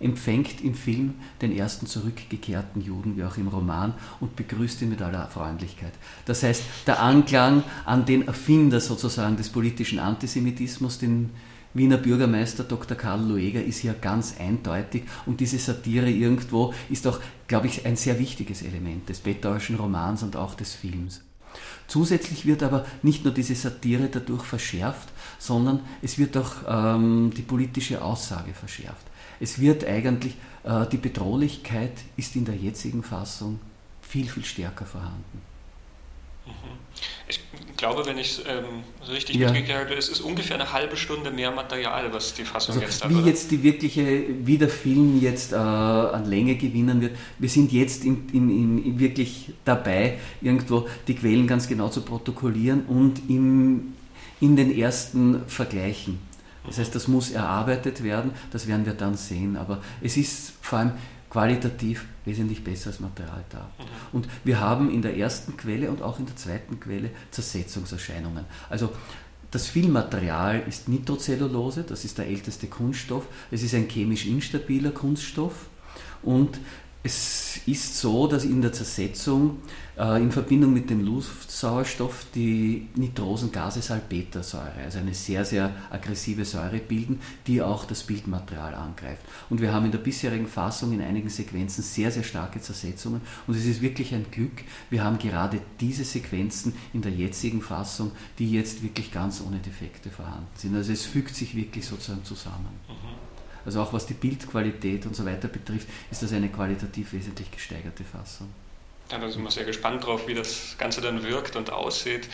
empfängt im Film den ersten zurückgekehrten Juden, wie auch im Roman, und begrüßt ihn mit aller Freundlichkeit. Das heißt, der Anklang an den Erfinder sozusagen des politischen Antisemitismus, den Wiener Bürgermeister Dr. Karl Loeger, ist hier ganz eindeutig und diese Satire irgendwo ist auch, glaube ich, ein sehr wichtiges Element des betauischen Romans und auch des Films. Zusätzlich wird aber nicht nur diese Satire dadurch verschärft, sondern es wird auch ähm, die politische Aussage verschärft. Es wird eigentlich, äh, die Bedrohlichkeit ist in der jetzigen Fassung viel, viel stärker vorhanden. Mhm. Ich glaube, wenn ich es ähm, richtig ja. mitgekriegt habe, es ist ungefähr eine halbe Stunde mehr Material, was die Fassung also jetzt hat. Wie oder? jetzt die wirkliche, wie der Film jetzt äh, an Länge gewinnen wird, wir sind jetzt in, in, in, wirklich dabei, irgendwo die Quellen ganz genau zu protokollieren und im, in den ersten Vergleichen. Das heißt, das muss erarbeitet werden, das werden wir dann sehen. Aber es ist vor allem qualitativ wesentlich besseres Material da. Mhm. Und wir haben in der ersten Quelle und auch in der zweiten Quelle Zersetzungserscheinungen. Also das Filmmaterial ist Nitrocellulose, das ist der älteste Kunststoff. Es ist ein chemisch instabiler Kunststoff und es ist so, dass in der Zersetzung äh, in Verbindung mit dem Luftsauerstoff die Nitrosengase Salpetersäure, also eine sehr, sehr aggressive Säure bilden, die auch das Bildmaterial angreift. Und wir haben in der bisherigen Fassung in einigen Sequenzen sehr, sehr starke Zersetzungen und es ist wirklich ein Glück, wir haben gerade diese Sequenzen in der jetzigen Fassung, die jetzt wirklich ganz ohne Defekte vorhanden sind. Also es fügt sich wirklich sozusagen zusammen. Mhm. Also auch was die Bildqualität und so weiter betrifft, ist das eine qualitativ wesentlich gesteigerte Fassung. Ja, da sind wir sehr gespannt drauf, wie das Ganze dann wirkt und aussieht.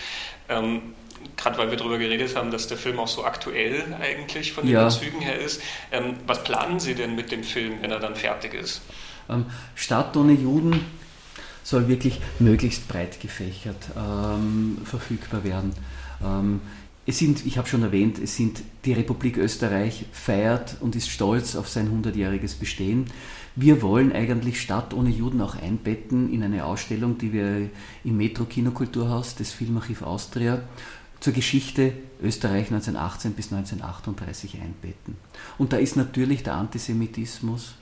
Ähm, Gerade weil wir darüber geredet haben, dass der Film auch so aktuell eigentlich von den ja. Zügen her ist. Ähm, was planen Sie denn mit dem Film, wenn er dann fertig ist? Ähm, Stadt ohne Juden soll wirklich möglichst breit gefächert ähm, verfügbar werden. Es sind, ich habe schon erwähnt, es sind die Republik Österreich feiert und ist stolz auf sein 100-jähriges Bestehen. Wir wollen eigentlich Stadt ohne Juden auch einbetten in eine Ausstellung, die wir im Metro Kinokulturhaus des Filmarchiv Austria zur Geschichte Österreich 1918 bis 1938 einbetten. Und da ist natürlich der Antisemitismus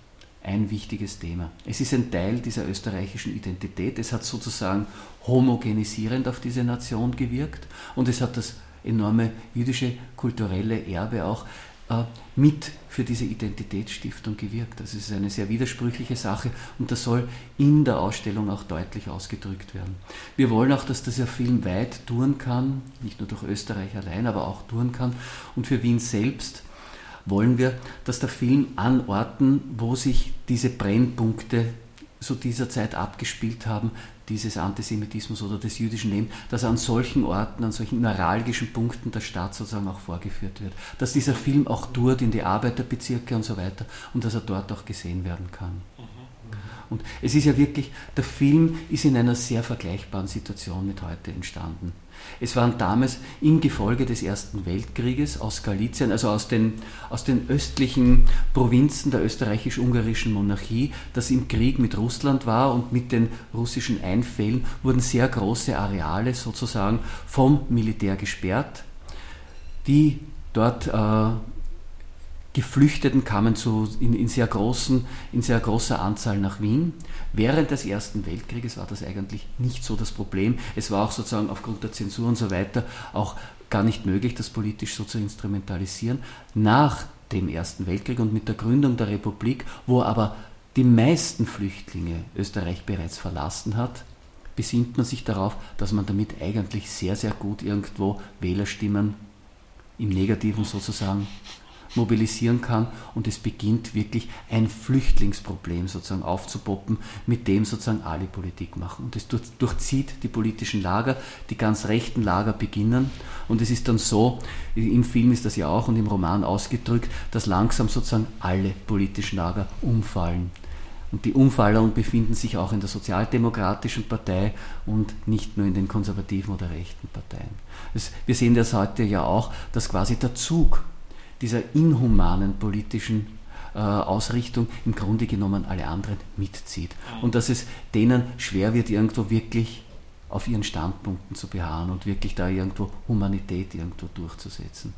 ein wichtiges Thema. Es ist ein Teil dieser österreichischen Identität. Es hat sozusagen homogenisierend auf diese Nation gewirkt und es hat das enorme jüdische kulturelle Erbe auch äh, mit für diese Identitätsstiftung gewirkt. Das ist eine sehr widersprüchliche Sache und das soll in der Ausstellung auch deutlich ausgedrückt werden. Wir wollen auch, dass dieser Film weit touren kann, nicht nur durch Österreich allein, aber auch touren kann. Und für Wien selbst wollen wir, dass der Film an Orten, wo sich diese Brennpunkte so dieser Zeit abgespielt haben, dieses Antisemitismus oder des jüdischen Lebens, dass an solchen Orten, an solchen neuralgischen Punkten der Stadt sozusagen auch vorgeführt wird. Dass dieser Film auch dort in die Arbeiterbezirke und so weiter und dass er dort auch gesehen werden kann. Und es ist ja wirklich, der Film ist in einer sehr vergleichbaren Situation mit heute entstanden. Es waren damals im Gefolge des Ersten Weltkrieges aus Galizien, also aus den, aus den östlichen Provinzen der österreichisch-ungarischen Monarchie, das im Krieg mit Russland war und mit den russischen Einfällen wurden sehr große Areale sozusagen vom Militär gesperrt, die dort äh, Geflüchteten kamen zu, in, in, sehr großen, in sehr großer Anzahl nach Wien. Während des Ersten Weltkrieges war das eigentlich nicht so das Problem. Es war auch sozusagen aufgrund der Zensur und so weiter auch gar nicht möglich, das politisch so zu instrumentalisieren. Nach dem Ersten Weltkrieg und mit der Gründung der Republik, wo aber die meisten Flüchtlinge Österreich bereits verlassen hat, besinnt man sich darauf, dass man damit eigentlich sehr, sehr gut irgendwo Wählerstimmen im Negativen sozusagen mobilisieren kann und es beginnt wirklich ein Flüchtlingsproblem sozusagen aufzupoppen, mit dem sozusagen alle Politik machen. Und es durchzieht die politischen Lager, die ganz rechten Lager beginnen und es ist dann so, im Film ist das ja auch und im Roman ausgedrückt, dass langsam sozusagen alle politischen Lager umfallen. Und die Umfaller befinden sich auch in der Sozialdemokratischen Partei und nicht nur in den konservativen oder rechten Parteien. Wir sehen das heute ja auch, dass quasi der Zug dieser inhumanen politischen äh, Ausrichtung im Grunde genommen alle anderen mitzieht. Und dass es denen schwer wird, irgendwo wirklich auf ihren Standpunkten zu beharren und wirklich da irgendwo Humanität irgendwo durchzusetzen.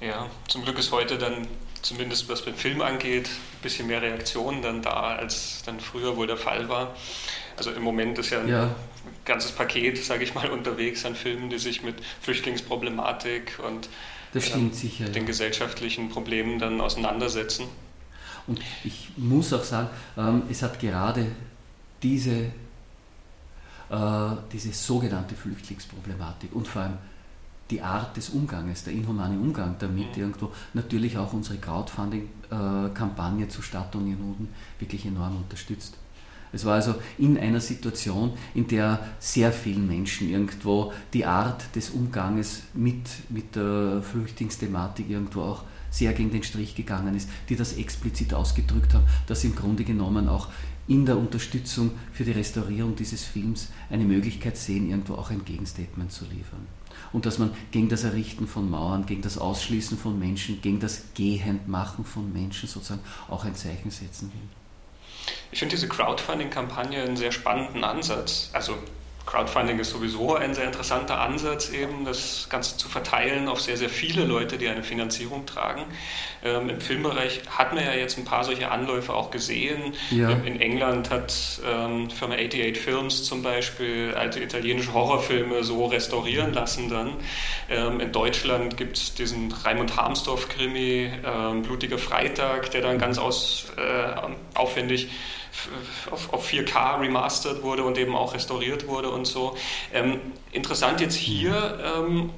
Ja, zum Glück ist heute dann, zumindest was beim Film angeht, ein bisschen mehr Reaktion dann da, als dann früher wohl der Fall war. Also im Moment ist ja ein ja. ganzes Paket, sage ich mal, unterwegs an Filmen, die sich mit Flüchtlingsproblematik und ähm, sicher, den ja. gesellschaftlichen Problemen dann auseinandersetzen. Und ich muss auch sagen, ähm, es hat gerade diese, äh, diese sogenannte Flüchtlingsproblematik und vor allem die Art des Umganges, der inhumane Umgang damit mhm. irgendwo, natürlich auch unsere Crowdfunding-Kampagne äh, zu Stadt und Juden wirklich enorm unterstützt. Es war also in einer Situation, in der sehr vielen Menschen irgendwo die Art des Umganges mit, mit der Flüchtlingsthematik irgendwo auch sehr gegen den Strich gegangen ist, die das explizit ausgedrückt haben, dass im Grunde genommen auch in der Unterstützung für die Restaurierung dieses Films eine Möglichkeit sehen, irgendwo auch ein Gegenstatement zu liefern. Und dass man gegen das Errichten von Mauern, gegen das Ausschließen von Menschen, gegen das Gehendmachen von Menschen sozusagen auch ein Zeichen setzen will. Ich finde diese Crowdfunding-Kampagne einen sehr spannenden Ansatz. Also Crowdfunding ist sowieso ein sehr interessanter Ansatz, eben das Ganze zu verteilen auf sehr, sehr viele Leute, die eine Finanzierung tragen. Ähm, Im Filmbereich hat man ja jetzt ein paar solche Anläufe auch gesehen. Ja. In England hat ähm, Firma 88 Films zum Beispiel alte italienische Horrorfilme so restaurieren lassen dann. Ähm, in Deutschland gibt es diesen Raimund Harmsdorf-Krimi, ähm, Blutiger Freitag, der dann ganz aus, äh, aufwendig auf, auf 4K remastered wurde und eben auch restauriert wurde und so. Ähm, interessant jetzt hier, ähm,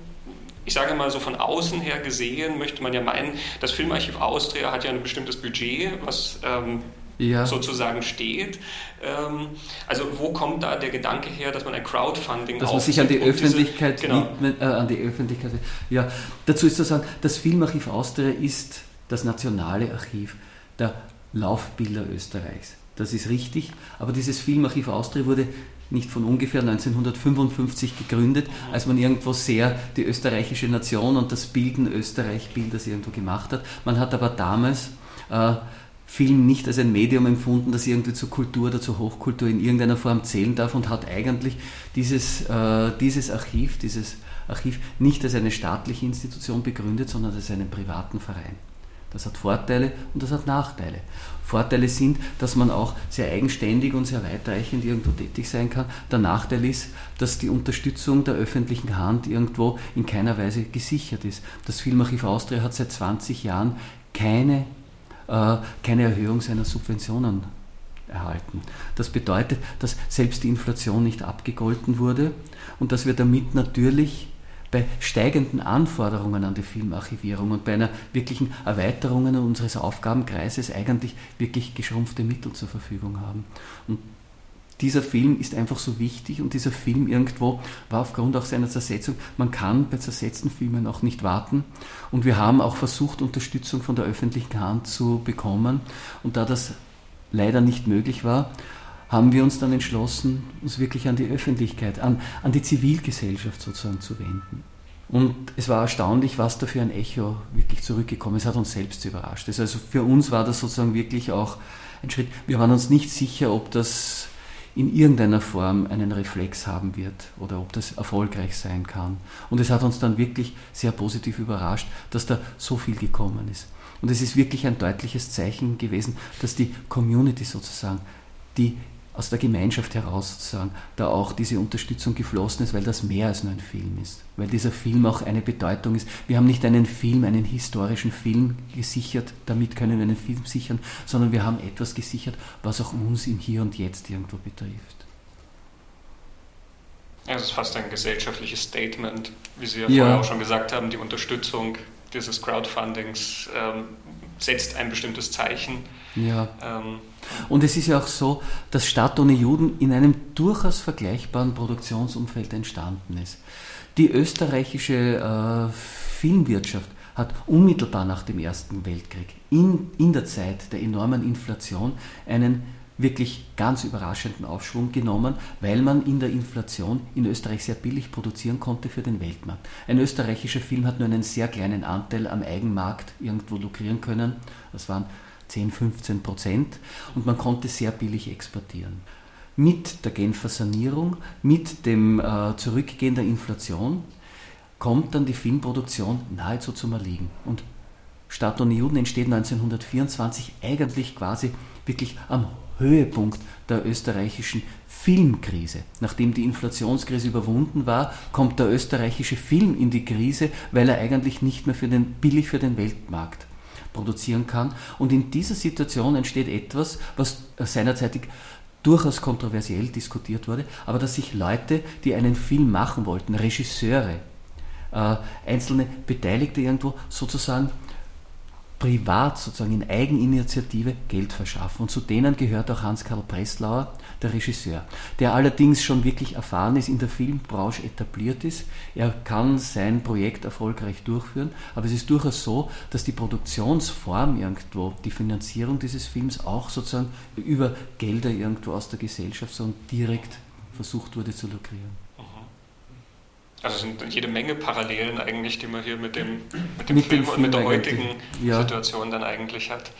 ich sage mal so von außen her gesehen, möchte man ja meinen, das Filmarchiv Austria hat ja ein bestimmtes Budget, was ähm, ja. sozusagen steht. Ähm, also wo kommt da der Gedanke her, dass man ein Crowdfunding Dass man sich an die Öffentlichkeit diese, genau. widmet, äh, an die Öffentlichkeit. Ja, dazu ist zu sagen, das Filmarchiv Austria ist das nationale Archiv der Laufbilder Österreichs. Das ist richtig, aber dieses Filmarchiv Austria wurde nicht von ungefähr 1955 gegründet, als man irgendwo sehr die österreichische Nation und das Bilden Österreich-Bildes irgendwo gemacht hat. Man hat aber damals äh, Film nicht als ein Medium empfunden, das irgendwie zur Kultur oder zur Hochkultur in irgendeiner Form zählen darf und hat eigentlich dieses, äh, dieses Archiv, dieses Archiv nicht als eine staatliche Institution begründet, sondern als einen privaten Verein. Das hat Vorteile und das hat Nachteile. Vorteile sind, dass man auch sehr eigenständig und sehr weitreichend irgendwo tätig sein kann. Der Nachteil ist, dass die Unterstützung der öffentlichen Hand irgendwo in keiner Weise gesichert ist. Das Filmarchiv Austria hat seit 20 Jahren keine, äh, keine Erhöhung seiner Subventionen erhalten. Das bedeutet, dass selbst die Inflation nicht abgegolten wurde und dass wir damit natürlich bei steigenden Anforderungen an die Filmarchivierung und bei einer wirklichen Erweiterung unseres Aufgabenkreises eigentlich wirklich geschrumpfte Mittel zur Verfügung haben. Und dieser Film ist einfach so wichtig und dieser Film irgendwo war aufgrund auch seiner Zersetzung, man kann bei zersetzten Filmen auch nicht warten und wir haben auch versucht, Unterstützung von der öffentlichen Hand zu bekommen und da das leider nicht möglich war, haben wir uns dann entschlossen, uns wirklich an die Öffentlichkeit, an, an die Zivilgesellschaft sozusagen zu wenden. Und es war erstaunlich, was da für ein Echo wirklich zurückgekommen ist. Es hat uns selbst überrascht. Also für uns war das sozusagen wirklich auch ein Schritt. Wir waren uns nicht sicher, ob das in irgendeiner Form einen Reflex haben wird oder ob das erfolgreich sein kann. Und es hat uns dann wirklich sehr positiv überrascht, dass da so viel gekommen ist. Und es ist wirklich ein deutliches Zeichen gewesen, dass die Community sozusagen, die aus der Gemeinschaft heraus sozusagen da auch diese Unterstützung geflossen ist, weil das mehr als nur ein Film ist. Weil dieser Film auch eine Bedeutung ist. Wir haben nicht einen Film, einen historischen Film gesichert, damit können wir einen Film sichern, sondern wir haben etwas gesichert, was auch uns im Hier und Jetzt irgendwo betrifft. Ja, es ist fast ein gesellschaftliches Statement, wie Sie ja, ja. vorher auch schon gesagt haben, die Unterstützung dieses Crowdfundings ähm, setzt ein bestimmtes Zeichen. Ja. Ähm, und es ist ja auch so, dass Stadt ohne Juden in einem durchaus vergleichbaren Produktionsumfeld entstanden ist. Die österreichische äh, Filmwirtschaft hat unmittelbar nach dem Ersten Weltkrieg in, in der Zeit der enormen Inflation einen wirklich ganz überraschenden Aufschwung genommen, weil man in der Inflation in Österreich sehr billig produzieren konnte für den Weltmarkt. Ein österreichischer Film hat nur einen sehr kleinen Anteil am Eigenmarkt irgendwo lukrieren können. Das waren 10, 15 Prozent und man konnte sehr billig exportieren. Mit der Genfer Sanierung, mit dem äh, Zurückgehen der Inflation kommt dann die Filmproduktion nahezu zum Erliegen. Und Stadt ohne Juden entsteht 1924 eigentlich quasi wirklich am Höhepunkt der österreichischen Filmkrise. Nachdem die Inflationskrise überwunden war, kommt der österreichische Film in die Krise, weil er eigentlich nicht mehr für den, billig für den Weltmarkt produzieren kann. Und in dieser Situation entsteht etwas, was seinerzeitig durchaus kontroversiell diskutiert wurde, aber dass sich Leute, die einen Film machen wollten, Regisseure, äh, einzelne Beteiligte irgendwo sozusagen privat sozusagen in Eigeninitiative Geld verschaffen. Und zu denen gehört auch Hans-Karl Breslauer, der Regisseur, der allerdings schon wirklich erfahren ist, in der Filmbranche etabliert ist. Er kann sein Projekt erfolgreich durchführen, aber es ist durchaus so, dass die Produktionsform irgendwo, die Finanzierung dieses Films auch sozusagen über Gelder irgendwo aus der Gesellschaft so direkt versucht wurde zu lukrieren. Also es sind jede Menge Parallelen eigentlich, die man hier mit dem, mit dem mit Film, Film und mit der heutigen ja. Situation dann eigentlich hat.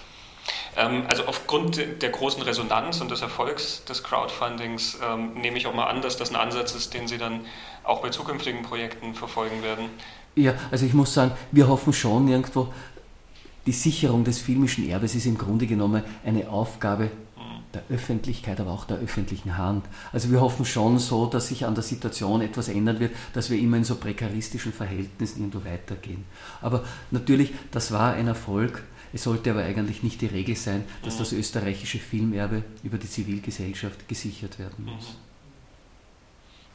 Ähm, also aufgrund der großen Resonanz und des Erfolgs des Crowdfundings ähm, nehme ich auch mal an, dass das ein Ansatz ist, den Sie dann auch bei zukünftigen Projekten verfolgen werden. Ja, also ich muss sagen, wir hoffen schon irgendwo, die Sicherung des filmischen Erbes ist im Grunde genommen eine Aufgabe der Öffentlichkeit, aber auch der öffentlichen Hand. Also wir hoffen schon so, dass sich an der Situation etwas ändern wird, dass wir immer in so prekaristischen Verhältnissen irgendwo weitergehen. Aber natürlich, das war ein Erfolg. Es sollte aber eigentlich nicht die Regel sein, dass das österreichische Filmerbe über die Zivilgesellschaft gesichert werden muss.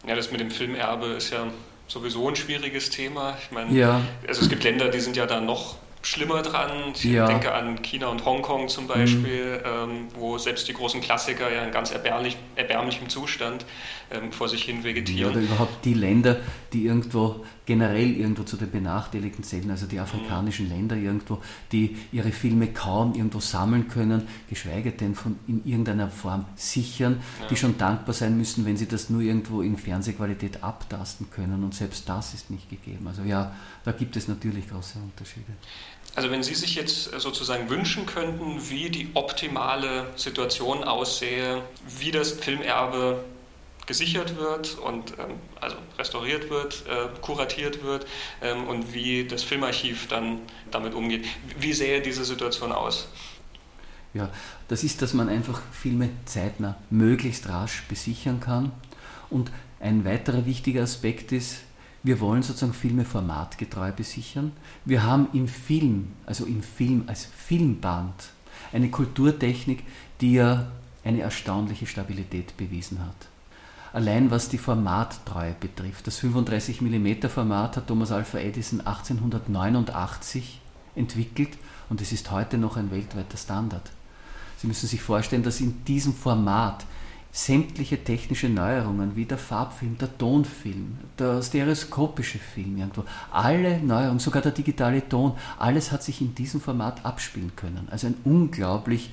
Mhm. Ja, das mit dem Filmerbe ist ja sowieso ein schwieriges Thema. Ich meine, ja. also es gibt Länder, die sind ja da noch schlimmer dran. Ich ja. denke an China und Hongkong zum Beispiel, mhm. ähm, wo selbst die großen Klassiker ja in ganz erbärmlich, erbärmlichem Zustand ähm, vor sich hin vegetieren. Oder überhaupt die Länder, die irgendwo generell irgendwo zu den Benachteiligten zählen, also die afrikanischen mhm. Länder irgendwo, die ihre Filme kaum irgendwo sammeln können, geschweige denn von in irgendeiner Form sichern, ja. die schon dankbar sein müssen, wenn sie das nur irgendwo in Fernsehqualität abtasten können und selbst das ist nicht gegeben. Also ja, da gibt es natürlich große Unterschiede. Also wenn Sie sich jetzt sozusagen wünschen könnten, wie die optimale Situation aussähe, wie das Filmerbe gesichert wird und ähm, also restauriert wird, äh, kuratiert wird ähm, und wie das Filmarchiv dann damit umgeht. Wie sähe diese Situation aus? Ja, das ist, dass man einfach Filme zeitnah, möglichst rasch besichern kann. Und ein weiterer wichtiger Aspekt ist, wir wollen sozusagen Filme formatgetreu besichern. Wir haben im Film, also im Film als Filmband, eine Kulturtechnik, die ja eine erstaunliche Stabilität bewiesen hat. allein was die Formattreue betrifft. Das 35 mm Format hat Thomas Alpha Edison 1889 entwickelt und es ist heute noch ein weltweiter Standard. Sie müssen sich vorstellen, dass in diesem Format sämtliche technische Neuerungen wie der Farbfilm, der Tonfilm, der stereoskopische Film irgendwo, alle Neuerungen, sogar der digitale Ton, alles hat sich in diesem Format abspielen können. Also ein unglaublich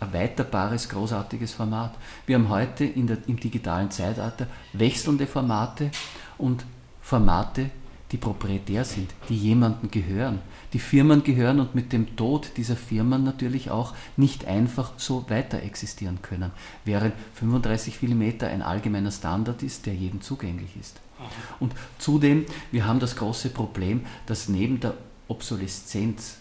erweiterbares, großartiges Format. Wir haben heute der, im digitalen Zeitalter wechselnde Formate und Formate, die proprietär sind, die jemandem gehören. Die Firmen gehören und mit dem Tod dieser Firmen natürlich auch nicht einfach so weiter existieren können, während 35 mm ein allgemeiner Standard ist, der jedem zugänglich ist. Und zudem, wir haben das große Problem, dass neben der Obsoleszenz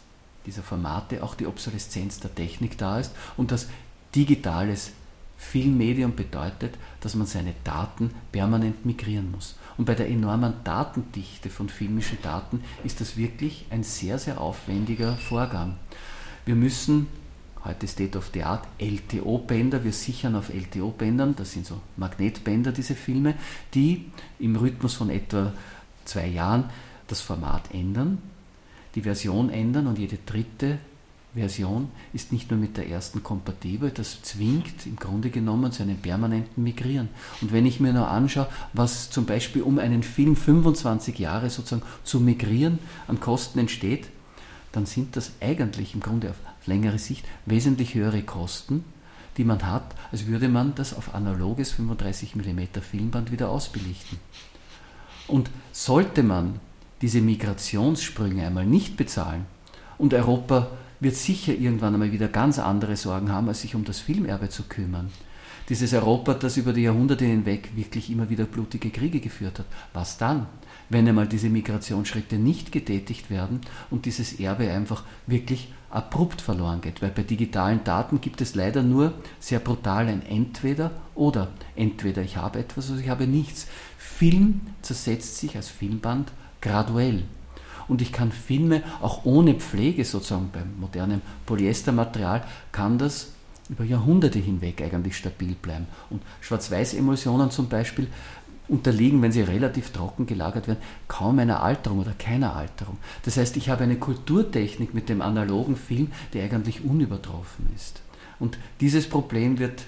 dieser Formate auch die Obsoleszenz der Technik da ist und dass digitales Filmmedium bedeutet, dass man seine Daten permanent migrieren muss. Und bei der enormen Datendichte von filmischen Daten ist das wirklich ein sehr, sehr aufwendiger Vorgang. Wir müssen, heute State of the Art, LTO-Bänder, wir sichern auf LTO-Bändern, das sind so Magnetbänder, diese Filme, die im Rhythmus von etwa zwei Jahren das Format ändern, die Version ändern und jede dritte Version ist nicht nur mit der ersten kompatibel, das zwingt im Grunde genommen zu einem permanenten Migrieren. Und wenn ich mir nur anschaue, was zum Beispiel um einen Film 25 Jahre sozusagen zu migrieren an Kosten entsteht, dann sind das eigentlich im Grunde auf längere Sicht wesentlich höhere Kosten, die man hat, als würde man das auf analoges 35 mm Filmband wieder ausbelichten. Und sollte man diese Migrationssprünge einmal nicht bezahlen und Europa wird sicher irgendwann einmal wieder ganz andere Sorgen haben, als sich um das Filmerbe zu kümmern. Dieses Europa, das über die Jahrhunderte hinweg wirklich immer wieder blutige Kriege geführt hat. Was dann, wenn einmal diese Migrationsschritte nicht getätigt werden und dieses Erbe einfach wirklich abrupt verloren geht? Weil bei digitalen Daten gibt es leider nur sehr brutal ein Entweder oder. Entweder ich habe etwas oder ich habe nichts. Film zersetzt sich als Filmband graduell und ich kann Filme auch ohne Pflege sozusagen beim modernen Polyestermaterial kann das über Jahrhunderte hinweg eigentlich stabil bleiben. Und Schwarz-Weiß-Emulsionen zum Beispiel unterliegen, wenn sie relativ trocken gelagert werden, kaum einer Alterung oder keiner Alterung. Das heißt, ich habe eine Kulturtechnik mit dem analogen Film, die eigentlich unübertroffen ist. Und dieses Problem wird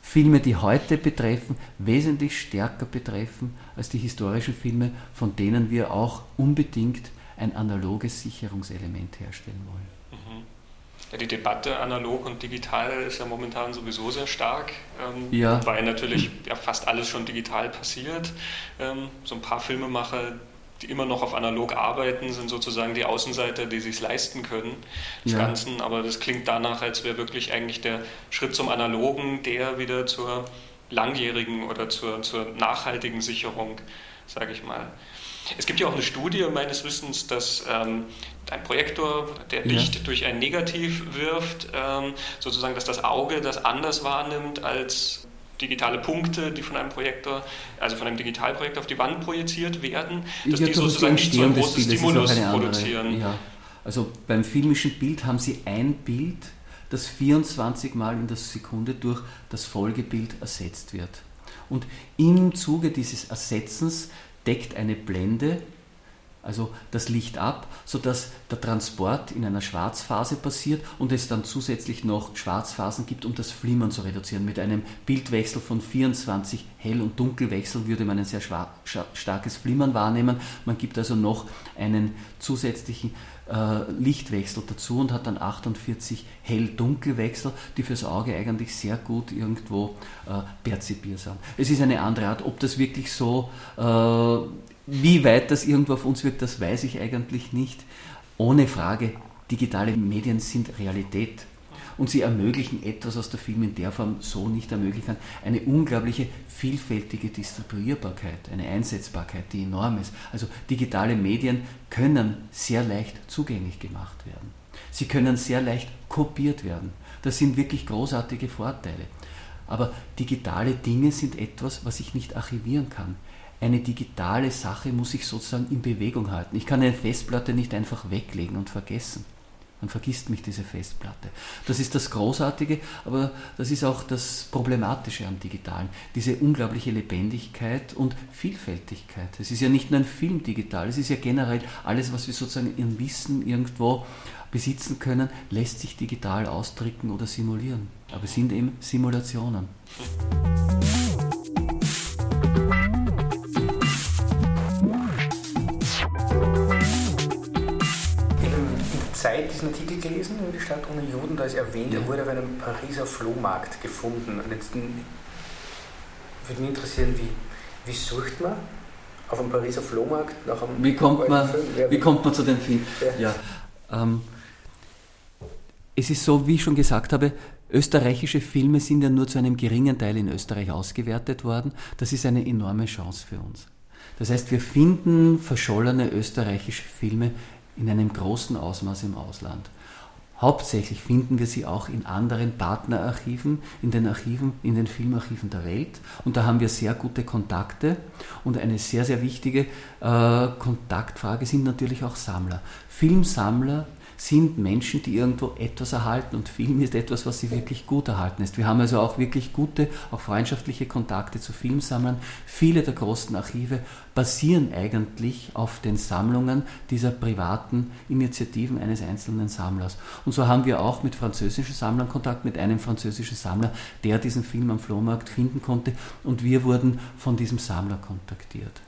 Filme, die heute betreffen, wesentlich stärker betreffen als die historischen Filme, von denen wir auch unbedingt ein analoges Sicherungselement herstellen wollen. Mhm. Ja, die Debatte analog und digital ist ja momentan sowieso sehr stark, ähm, ja. weil natürlich ja, fast alles schon digital passiert. Ähm, so ein paar Filmemacher, die immer noch auf analog arbeiten, sind sozusagen die Außenseiter, die sich leisten können, des ja. Ganzen. Aber das klingt danach, als wäre wirklich eigentlich der Schritt zum Analogen, der wieder zur langjährigen oder zur, zur nachhaltigen Sicherung, sage ich mal, es gibt ja auch eine Studie meines Wissens, dass ähm, ein Projektor, der Licht ja. durch ein Negativ wirft, ähm, sozusagen, dass das Auge das anders wahrnimmt als digitale Punkte, die von einem Projektor, also von einem Digitalprojektor auf die Wand projiziert werden, dass ja, die sozusagen nicht so ein großes Stimulus produzieren. Ja. Also beim filmischen Bild haben Sie ein Bild, das 24 Mal in der Sekunde durch das Folgebild ersetzt wird. Und im Zuge dieses Ersetzens deckt eine Blende, also das Licht ab, sodass der Transport in einer Schwarzphase passiert und es dann zusätzlich noch Schwarzphasen gibt, um das Flimmern zu reduzieren. Mit einem Bildwechsel von 24 Hell- und Dunkelwechsel würde man ein sehr starkes Flimmern wahrnehmen. Man gibt also noch einen zusätzlichen Lichtwechsel dazu und hat dann 48 Hell-Dunkelwechsel, die fürs Auge eigentlich sehr gut irgendwo äh, perzipiert sind. Es ist eine andere Art. Ob das wirklich so, äh, wie weit das irgendwo auf uns wirkt, das weiß ich eigentlich nicht. Ohne Frage, digitale Medien sind Realität und sie ermöglichen etwas, was der Film in der Form so nicht ermöglichen kann. Eine unglaubliche vielfältige Distribuierbarkeit, eine Einsetzbarkeit, die enorm ist. Also digitale Medien können sehr leicht zugänglich gemacht werden. Sie können sehr leicht kopiert werden. Das sind wirklich großartige Vorteile. Aber digitale Dinge sind etwas, was ich nicht archivieren kann. Eine digitale Sache muss ich sozusagen in Bewegung halten. Ich kann eine Festplatte nicht einfach weglegen und vergessen. Man vergisst mich diese Festplatte. Das ist das Großartige, aber das ist auch das Problematische am Digitalen. Diese unglaubliche Lebendigkeit und Vielfältigkeit. Es ist ja nicht nur ein Film digital, es ist ja generell alles, was wir sozusagen in Wissen irgendwo besitzen können, lässt sich digital ausdrücken oder simulieren. Aber es sind eben Simulationen. Stadt ohne Juden, da ist erwähnt, er wurde auf einem Pariser Flohmarkt gefunden. Und jetzt würde mich interessieren, wie, wie sucht man auf einem Pariser Flohmarkt nach einem Wie kommt, man, ja, wie, wie kommt man zu dem Film? Ja. ja ähm, es ist so, wie ich schon gesagt habe, österreichische Filme sind ja nur zu einem geringen Teil in Österreich ausgewertet worden. Das ist eine enorme Chance für uns. Das heißt, wir finden verschollene österreichische Filme in einem großen Ausmaß im Ausland. Hauptsächlich finden wir sie auch in anderen Partnerarchiven, in den Archiven, in den Filmarchiven der Welt. Und da haben wir sehr gute Kontakte. Und eine sehr, sehr wichtige äh, Kontaktfrage sind natürlich auch Sammler. Filmsammler sind Menschen, die irgendwo etwas erhalten und Film ist etwas, was sie wirklich gut erhalten ist. Wir haben also auch wirklich gute, auch freundschaftliche Kontakte zu Filmsammlern. Viele der großen Archive basieren eigentlich auf den Sammlungen dieser privaten Initiativen eines einzelnen Sammlers. Und so haben wir auch mit französischen Sammlern Kontakt, mit einem französischen Sammler, der diesen Film am Flohmarkt finden konnte und wir wurden von diesem Sammler kontaktiert.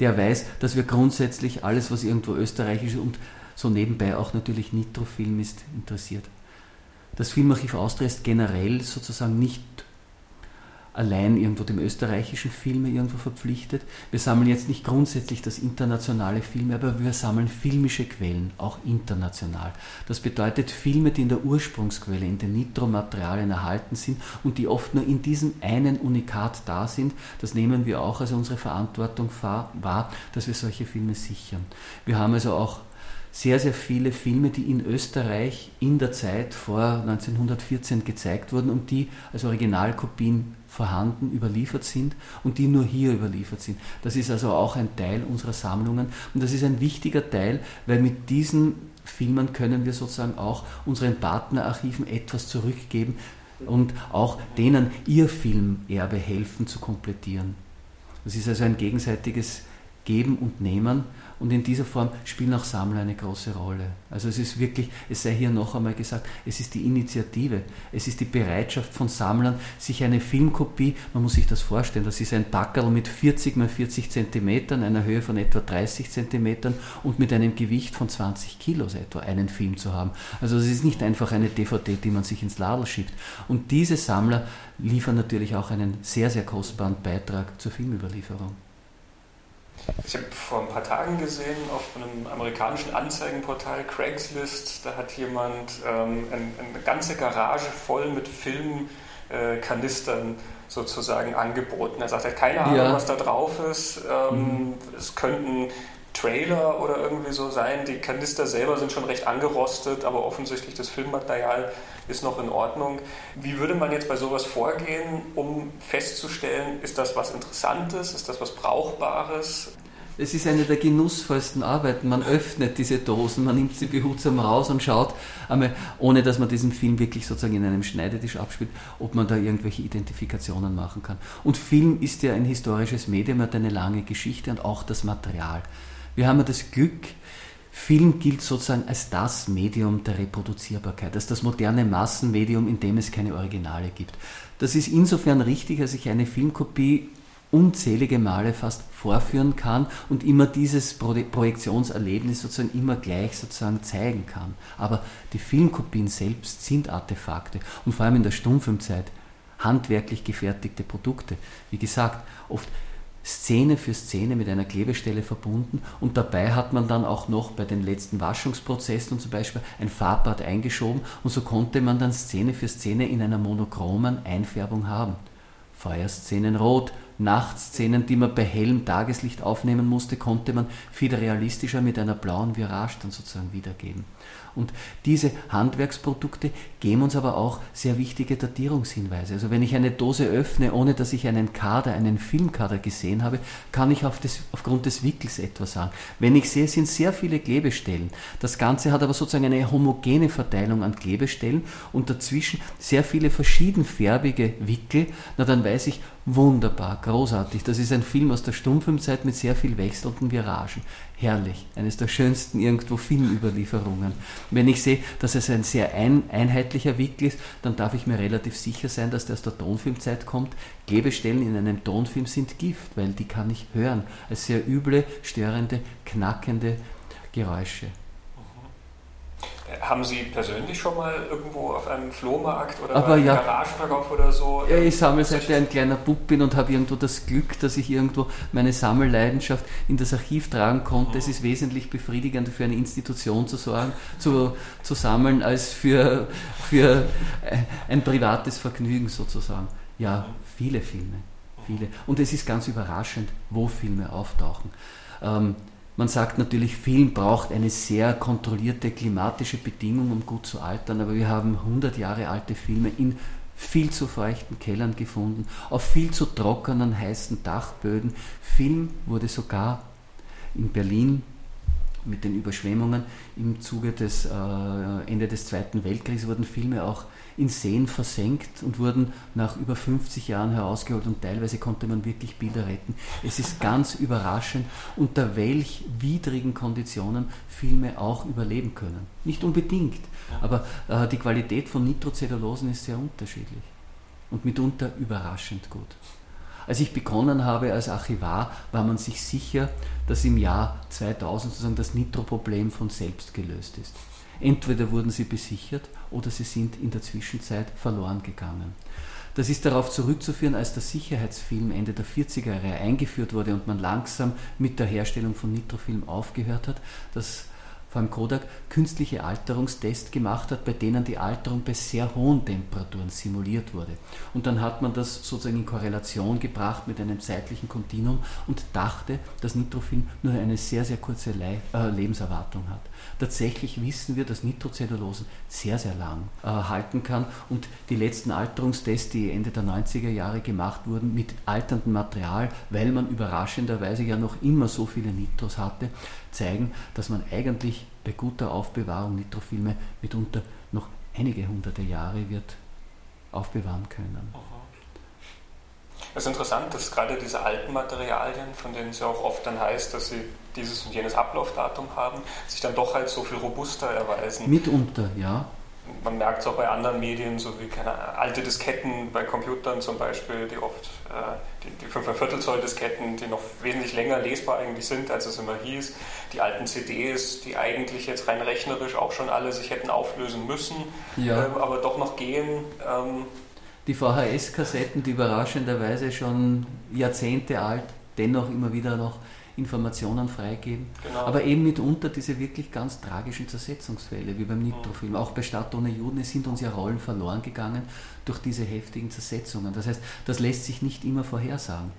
Der weiß, dass wir grundsätzlich alles, was irgendwo österreichisch und so nebenbei auch natürlich Nitrofilm ist interessiert. Das Filmarchiv Austria ist generell sozusagen nicht allein irgendwo dem österreichischen Filme irgendwo verpflichtet. Wir sammeln jetzt nicht grundsätzlich das internationale Filme, aber wir sammeln filmische Quellen, auch international. Das bedeutet Filme, die in der Ursprungsquelle, in den Nitromaterialien erhalten sind und die oft nur in diesem einen Unikat da sind. Das nehmen wir auch als unsere Verantwortung wahr, dass wir solche Filme sichern. Wir haben also auch sehr, sehr viele Filme, die in Österreich in der Zeit vor 1914 gezeigt wurden und die als Originalkopien vorhanden, überliefert sind und die nur hier überliefert sind. Das ist also auch ein Teil unserer Sammlungen und das ist ein wichtiger Teil, weil mit diesen Filmen können wir sozusagen auch unseren Partnerarchiven etwas zurückgeben und auch denen ihr Filmerbe helfen zu komplettieren. Das ist also ein gegenseitiges Geben und Nehmen und in dieser Form spielen auch Sammler eine große Rolle. Also es ist wirklich, es sei hier noch einmal gesagt, es ist die Initiative, es ist die Bereitschaft von Sammlern, sich eine Filmkopie, man muss sich das vorstellen, das ist ein Packerl mit 40 x 40 Zentimetern, einer Höhe von etwa 30 Zentimetern und mit einem Gewicht von 20 Kilos etwa einen Film zu haben. Also es ist nicht einfach eine DVD, die man sich ins Ladel schiebt. Und diese Sammler liefern natürlich auch einen sehr, sehr kostbaren Beitrag zur Filmüberlieferung. Ich habe vor ein paar Tagen gesehen auf einem amerikanischen Anzeigenportal Craigslist, da hat jemand ähm, ein, eine ganze Garage voll mit Filmkanistern äh, sozusagen angeboten. Er sagt, er hat keine Ahnung, ja. was da drauf ist. Ähm, mhm. Es könnten Trailer oder irgendwie so sein. Die Kanister selber sind schon recht angerostet, aber offensichtlich das Filmmaterial ist noch in Ordnung. Wie würde man jetzt bei sowas vorgehen, um festzustellen, ist das was Interessantes, ist das was Brauchbares? Es ist eine der genussvollsten Arbeiten. Man öffnet diese Dosen, man nimmt sie behutsam raus und schaut, einmal, ohne dass man diesen Film wirklich sozusagen in einem Schneidetisch abspielt, ob man da irgendwelche Identifikationen machen kann. Und Film ist ja ein historisches Medium, hat eine lange Geschichte und auch das Material. Wir haben ja das Glück, Film gilt sozusagen als das Medium der Reproduzierbarkeit, als das moderne Massenmedium, in dem es keine Originale gibt. Das ist insofern richtig, als ich eine Filmkopie unzählige Male fast vorführen kann und immer dieses Projektionserlebnis sozusagen immer gleich sozusagen zeigen kann. Aber die Filmkopien selbst sind Artefakte und vor allem in der Stummfilmzeit handwerklich gefertigte Produkte. Wie gesagt, oft Szene für Szene mit einer Klebestelle verbunden und dabei hat man dann auch noch bei den letzten Waschungsprozessen zum Beispiel ein Farbbad eingeschoben und so konnte man dann Szene für Szene in einer monochromen Einfärbung haben. Feuerszenen rot, Nachtszenen, die man bei hellem Tageslicht aufnehmen musste, konnte man viel realistischer mit einer blauen Virage dann sozusagen wiedergeben. Und diese Handwerksprodukte geben uns aber auch sehr wichtige Datierungshinweise. Also wenn ich eine Dose öffne, ohne dass ich einen Kader, einen Filmkader gesehen habe, kann ich auf das, aufgrund des Wickels etwas sagen. Wenn ich sehe, sind sehr viele Klebestellen. Das Ganze hat aber sozusagen eine homogene Verteilung an Klebestellen und dazwischen sehr viele verschiedenfarbige Wickel. Na dann weiß ich, wunderbar, großartig. Das ist ein Film aus der Stummfilmzeit mit sehr viel wechselnden Viragen herrlich. Eines der schönsten irgendwo Filmüberlieferungen. Wenn ich sehe, dass es ein sehr ein, einheitlicher Wickel ist, dann darf ich mir relativ sicher sein, dass der aus der Tonfilmzeit kommt. Klebestellen in einem Tonfilm sind Gift, weil die kann ich hören. Als sehr üble, störende, knackende Geräusche. Haben Sie persönlich schon mal irgendwo auf einem Flohmarkt oder Aber ja, Garagenverkauf oder so? Ja, ich sammle seit ich ein kleiner Bub bin und habe irgendwo das Glück, dass ich irgendwo meine Sammelleidenschaft in das Archiv tragen konnte. Mhm. Es ist wesentlich befriedigender für eine Institution zu sorgen, zu, zu sammeln, als für, für ein privates Vergnügen sozusagen. Ja, viele Filme. Viele. Und es ist ganz überraschend, wo Filme auftauchen. Ähm, man sagt natürlich, Film braucht eine sehr kontrollierte klimatische Bedingung, um gut zu altern, aber wir haben 100 Jahre alte Filme in viel zu feuchten Kellern gefunden, auf viel zu trockenen, heißen Dachböden. Film wurde sogar in Berlin mit den Überschwemmungen im Zuge des äh, Ende des Zweiten Weltkriegs wurden Filme auch in Seen versenkt und wurden nach über 50 Jahren herausgeholt und teilweise konnte man wirklich Bilder retten. Es ist ganz überraschend, unter welch widrigen Konditionen Filme auch überleben können. Nicht unbedingt, aber äh, die Qualität von Nitrozellulosen ist sehr unterschiedlich und mitunter überraschend gut. Als ich begonnen habe als Archivar, war man sich sicher, dass im Jahr 2000 sozusagen das Nitroproblem von selbst gelöst ist. Entweder wurden sie besichert oder sie sind in der Zwischenzeit verloren gegangen. Das ist darauf zurückzuführen, als der Sicherheitsfilm Ende der 40er Jahre eingeführt wurde und man langsam mit der Herstellung von Nitrofilm aufgehört hat, dass vor allem Kodak, künstliche Alterungstests gemacht hat, bei denen die Alterung bei sehr hohen Temperaturen simuliert wurde. Und dann hat man das sozusagen in Korrelation gebracht mit einem zeitlichen Kontinuum und dachte, dass Nitrofilm nur eine sehr, sehr kurze äh, Lebenserwartung hat. Tatsächlich wissen wir, dass Nitrocellulose sehr, sehr lang äh, halten kann und die letzten Alterungstests, die Ende der 90er Jahre gemacht wurden, mit alterndem Material, weil man überraschenderweise ja noch immer so viele Nitros hatte, zeigen, dass man eigentlich bei guter Aufbewahrung Nitrofilme mitunter noch einige hunderte Jahre wird aufbewahren können. Es ist interessant, dass gerade diese alten Materialien, von denen es ja auch oft dann heißt, dass sie dieses und jenes Ablaufdatum haben, sich dann doch halt so viel robuster erweisen. Mitunter, ja man merkt es auch bei anderen Medien, so wie keine alte Disketten bei Computern zum Beispiel, die oft äh, die, die 5 Zoll Disketten, die noch wesentlich länger lesbar eigentlich sind, als es immer hieß. Die alten CDs, die eigentlich jetzt rein rechnerisch auch schon alle sich hätten auflösen müssen, ja. ähm, aber doch noch gehen. Ähm. Die VHS-Kassetten, die überraschenderweise schon Jahrzehnte alt, dennoch immer wieder noch Informationen freigeben. Genau. Aber eben mitunter diese wirklich ganz tragischen Zersetzungsfälle, wie beim Nitrofilm. Auch bei Stadt ohne Juden sind uns ja Rollen verloren gegangen durch diese heftigen Zersetzungen. Das heißt, das lässt sich nicht immer vorhersagen.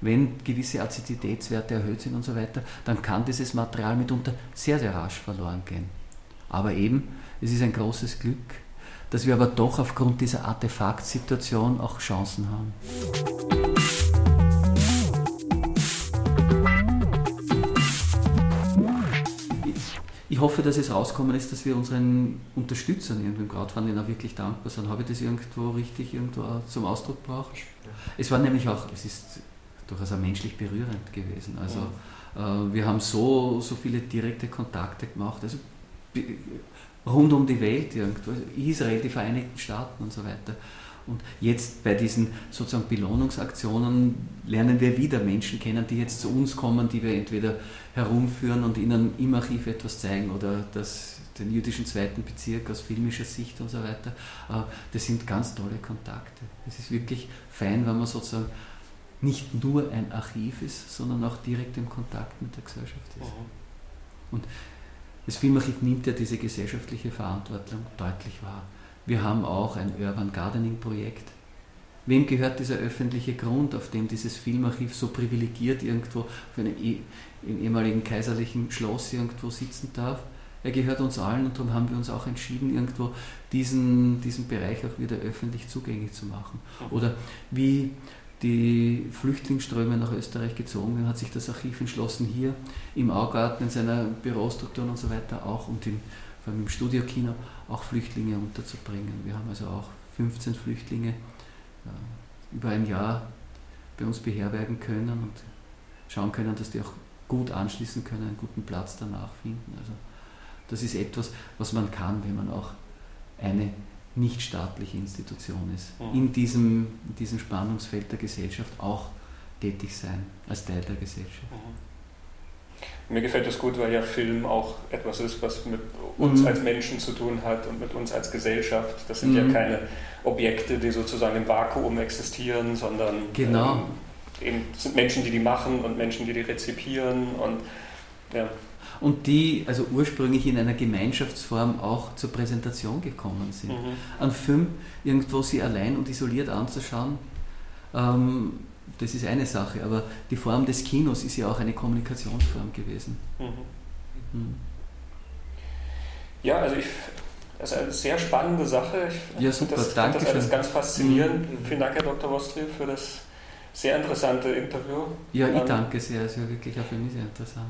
Wenn gewisse Aziditätswerte erhöht sind und so weiter, dann kann dieses Material mitunter sehr, sehr rasch verloren gehen. Aber eben, es ist ein großes Glück, dass wir aber doch aufgrund dieser Artefaktsituation auch Chancen haben. ich hoffe, dass es rauskommen ist, dass wir unseren Unterstützern irgendwie im Crowdfunding auch wirklich dankbar sind. Habe ich das irgendwo richtig irgendwo zum Ausdruck gebracht? Es war nämlich auch, es ist durchaus auch menschlich berührend gewesen. Also ja. äh, wir haben so, so viele direkte Kontakte gemacht, also rund um die Welt irgendwo, Israel, die Vereinigten Staaten und so weiter. Und jetzt bei diesen sozusagen Belohnungsaktionen lernen wir wieder Menschen kennen, die jetzt zu uns kommen, die wir entweder herumführen und ihnen im Archiv etwas zeigen oder das, den jüdischen zweiten Bezirk aus filmischer Sicht und so weiter. Äh, das sind ganz tolle Kontakte. Es ist wirklich fein, wenn man sozusagen nicht nur ein Archiv ist, sondern auch direkt im Kontakt mit der Gesellschaft ist. Und das Filmarchiv nimmt ja diese gesellschaftliche Verantwortung deutlich wahr. Wir haben auch ein Urban Gardening Projekt wem gehört dieser öffentliche Grund, auf dem dieses Filmarchiv so privilegiert irgendwo auf einem eh, im ehemaligen kaiserlichen Schloss irgendwo sitzen darf? Er gehört uns allen und darum haben wir uns auch entschieden, irgendwo diesen, diesen Bereich auch wieder öffentlich zugänglich zu machen. Oder wie die Flüchtlingsströme nach Österreich gezogen sind, hat sich das Archiv entschlossen, hier im Augarten, in seiner Bürostruktur und so weiter auch und im, vor allem im Studiokino auch Flüchtlinge unterzubringen. Wir haben also auch 15 Flüchtlinge äh, über ein Jahr bei uns beherbergen können und schauen können, dass die auch gut anschließen können, einen guten Platz danach finden. Also das ist etwas, was man kann, wenn man auch eine nichtstaatliche Institution ist. Mhm. In, diesem, in diesem Spannungsfeld der Gesellschaft auch tätig sein, als Teil der Gesellschaft. Mhm. Mir gefällt das gut, weil ja Film auch etwas ist, was mit uns mhm. als Menschen zu tun hat und mit uns als Gesellschaft. Das sind ja mhm. keine Objekte, die sozusagen im Vakuum existieren, sondern genau. ähm, eben sind Menschen, die die machen und Menschen, die die rezipieren und ja und die also ursprünglich in einer Gemeinschaftsform auch zur Präsentation gekommen sind. Mhm. Ein Film irgendwo sie allein und isoliert anzuschauen, ähm, das ist eine Sache, aber die Form des Kinos ist ja auch eine Kommunikationsform gewesen. Mhm. Mhm. Ja, also ich, das ist eine sehr spannende Sache. Ich ja, super, das, danke das alles ganz faszinierend. Mhm. Vielen Dank, Herr Dr. Wostri, für das sehr interessante Interview. Ja, ich ähm, danke sehr, es ist wirklich auch für mich sehr interessant.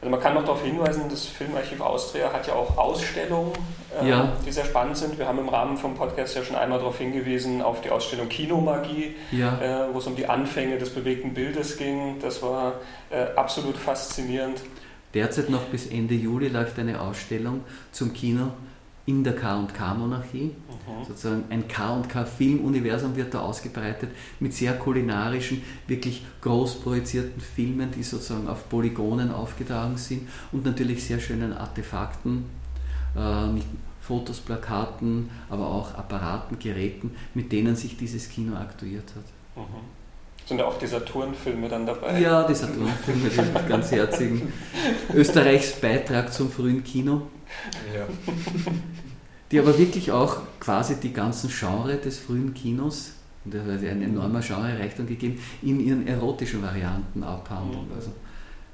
Also man kann noch darauf hinweisen, das Filmarchiv Austria hat ja auch Ausstellungen, äh, ja. die sehr spannend sind. Wir haben im Rahmen vom Podcast ja schon einmal darauf hingewiesen, auf die Ausstellung Kinomagie, ja. äh, wo es um die Anfänge des bewegten Bildes ging. Das war äh, absolut faszinierend. Derzeit noch bis Ende Juli läuft eine Ausstellung zum Kino in der K&K-Monarchie. Mhm. Sozusagen ein K&K-Filmuniversum wird da ausgebreitet mit sehr kulinarischen, wirklich groß projizierten Filmen, die sozusagen auf Polygonen aufgetragen sind und natürlich sehr schönen Artefakten, äh, nicht Fotos, Plakaten, aber auch Apparaten, Geräten, mit denen sich dieses Kino aktuiert hat. Mhm. Sind da auch die Saturn-Filme dann dabei? Ja, die Saturn-Filme, die ganz herzigen. Österreichs Beitrag zum frühen Kino. Ja. Die aber wirklich auch quasi die ganzen Genre des frühen Kinos, und da hat ein enormer Genrereichtum gegeben, in ihren erotischen Varianten abhandeln. Mhm. Also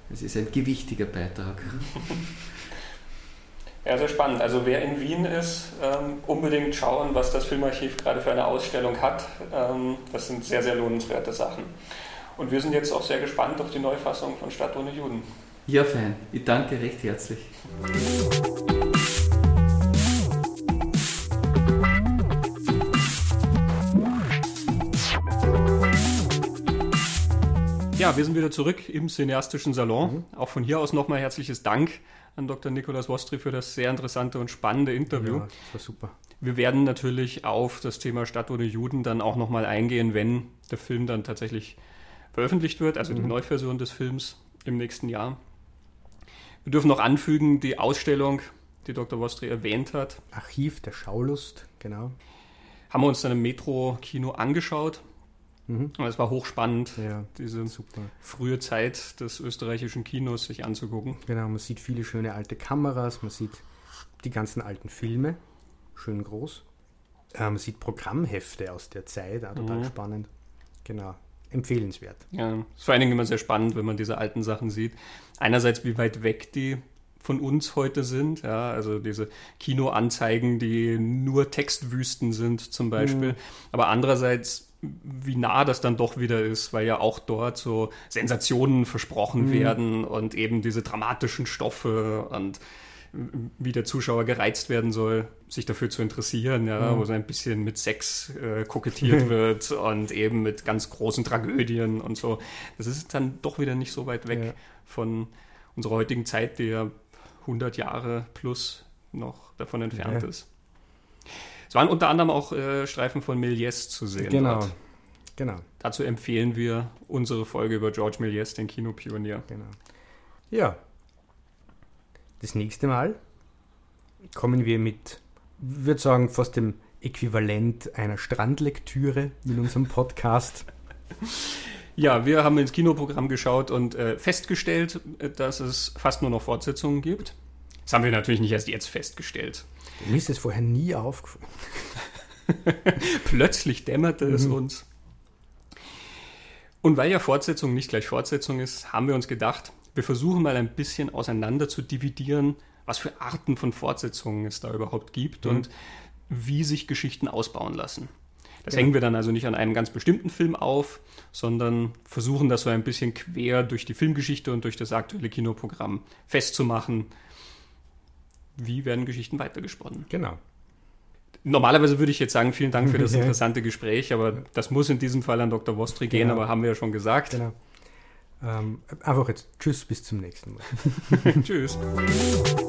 es ist ein gewichtiger Beitrag. Ja, sehr spannend. Also wer in Wien ist, ähm, unbedingt schauen, was das Filmarchiv gerade für eine Ausstellung hat. Ähm, das sind sehr, sehr lohnenswerte Sachen. Und wir sind jetzt auch sehr gespannt auf die Neufassung von Stadt ohne Juden. Ja, fein. Ich danke recht herzlich. Ja, wir sind wieder zurück im cineastischen Salon. Mhm. Auch von hier aus nochmal herzliches Dank an Dr. Nikolaus Wostri für das sehr interessante und spannende Interview. Ja, das war super. Wir werden natürlich auf das Thema Stadt ohne Juden dann auch nochmal eingehen, wenn der Film dann tatsächlich veröffentlicht wird, also mhm. die Neuversion des Films im nächsten Jahr. Wir dürfen noch anfügen, die Ausstellung, die Dr. Wostri erwähnt hat. Archiv der Schaulust, genau. Haben wir uns dann im Metro-Kino angeschaut. Mhm. Es war hochspannend, ja, diese super. frühe Zeit des österreichischen Kinos sich anzugucken. Genau, man sieht viele schöne alte Kameras, man sieht die ganzen alten Filme, schön groß. Äh, man sieht Programmhefte aus der Zeit, auch total mhm. spannend. Genau, empfehlenswert. Ja, es ist vor allen Dingen immer sehr spannend, wenn man diese alten Sachen sieht. Einerseits, wie weit weg die von uns heute sind. Ja, also diese Kinoanzeigen, die nur Textwüsten sind zum Beispiel. Mhm. Aber andererseits wie nah das dann doch wieder ist, weil ja auch dort so Sensationen versprochen mhm. werden und eben diese dramatischen Stoffe und wie der Zuschauer gereizt werden soll, sich dafür zu interessieren, ja, mhm. wo so ein bisschen mit Sex äh, kokettiert wird und eben mit ganz großen Tragödien und so. Das ist dann doch wieder nicht so weit weg ja. von unserer heutigen Zeit, die ja 100 Jahre plus noch davon entfernt ja. ist. Es waren unter anderem auch äh, Streifen von Méliès zu sehen. Genau. Dort. genau. Dazu empfehlen wir unsere Folge über George Méliès, den Kinopionier. Genau. Ja. Das nächste Mal kommen wir mit, ich würde sagen, fast dem Äquivalent einer Strandlektüre in unserem Podcast. Ja, wir haben ins Kinoprogramm geschaut und äh, festgestellt, äh, dass es fast nur noch Fortsetzungen gibt. Das haben wir natürlich nicht erst jetzt festgestellt. Mir ist es vorher nie aufgefallen. Plötzlich dämmerte es mhm. uns. Und weil ja Fortsetzung nicht gleich Fortsetzung ist, haben wir uns gedacht, wir versuchen mal ein bisschen auseinander zu dividieren, was für Arten von Fortsetzungen es da überhaupt gibt mhm. und wie sich Geschichten ausbauen lassen. Das ja. hängen wir dann also nicht an einem ganz bestimmten Film auf, sondern versuchen das so ein bisschen quer durch die Filmgeschichte und durch das aktuelle Kinoprogramm festzumachen. Wie werden Geschichten weitergesponnen? Genau. Normalerweise würde ich jetzt sagen, vielen Dank für das interessante Gespräch, aber das muss in diesem Fall an Dr. Wostri gehen, genau. aber haben wir ja schon gesagt. Genau. Ähm, einfach jetzt Tschüss, bis zum nächsten Mal. Tschüss.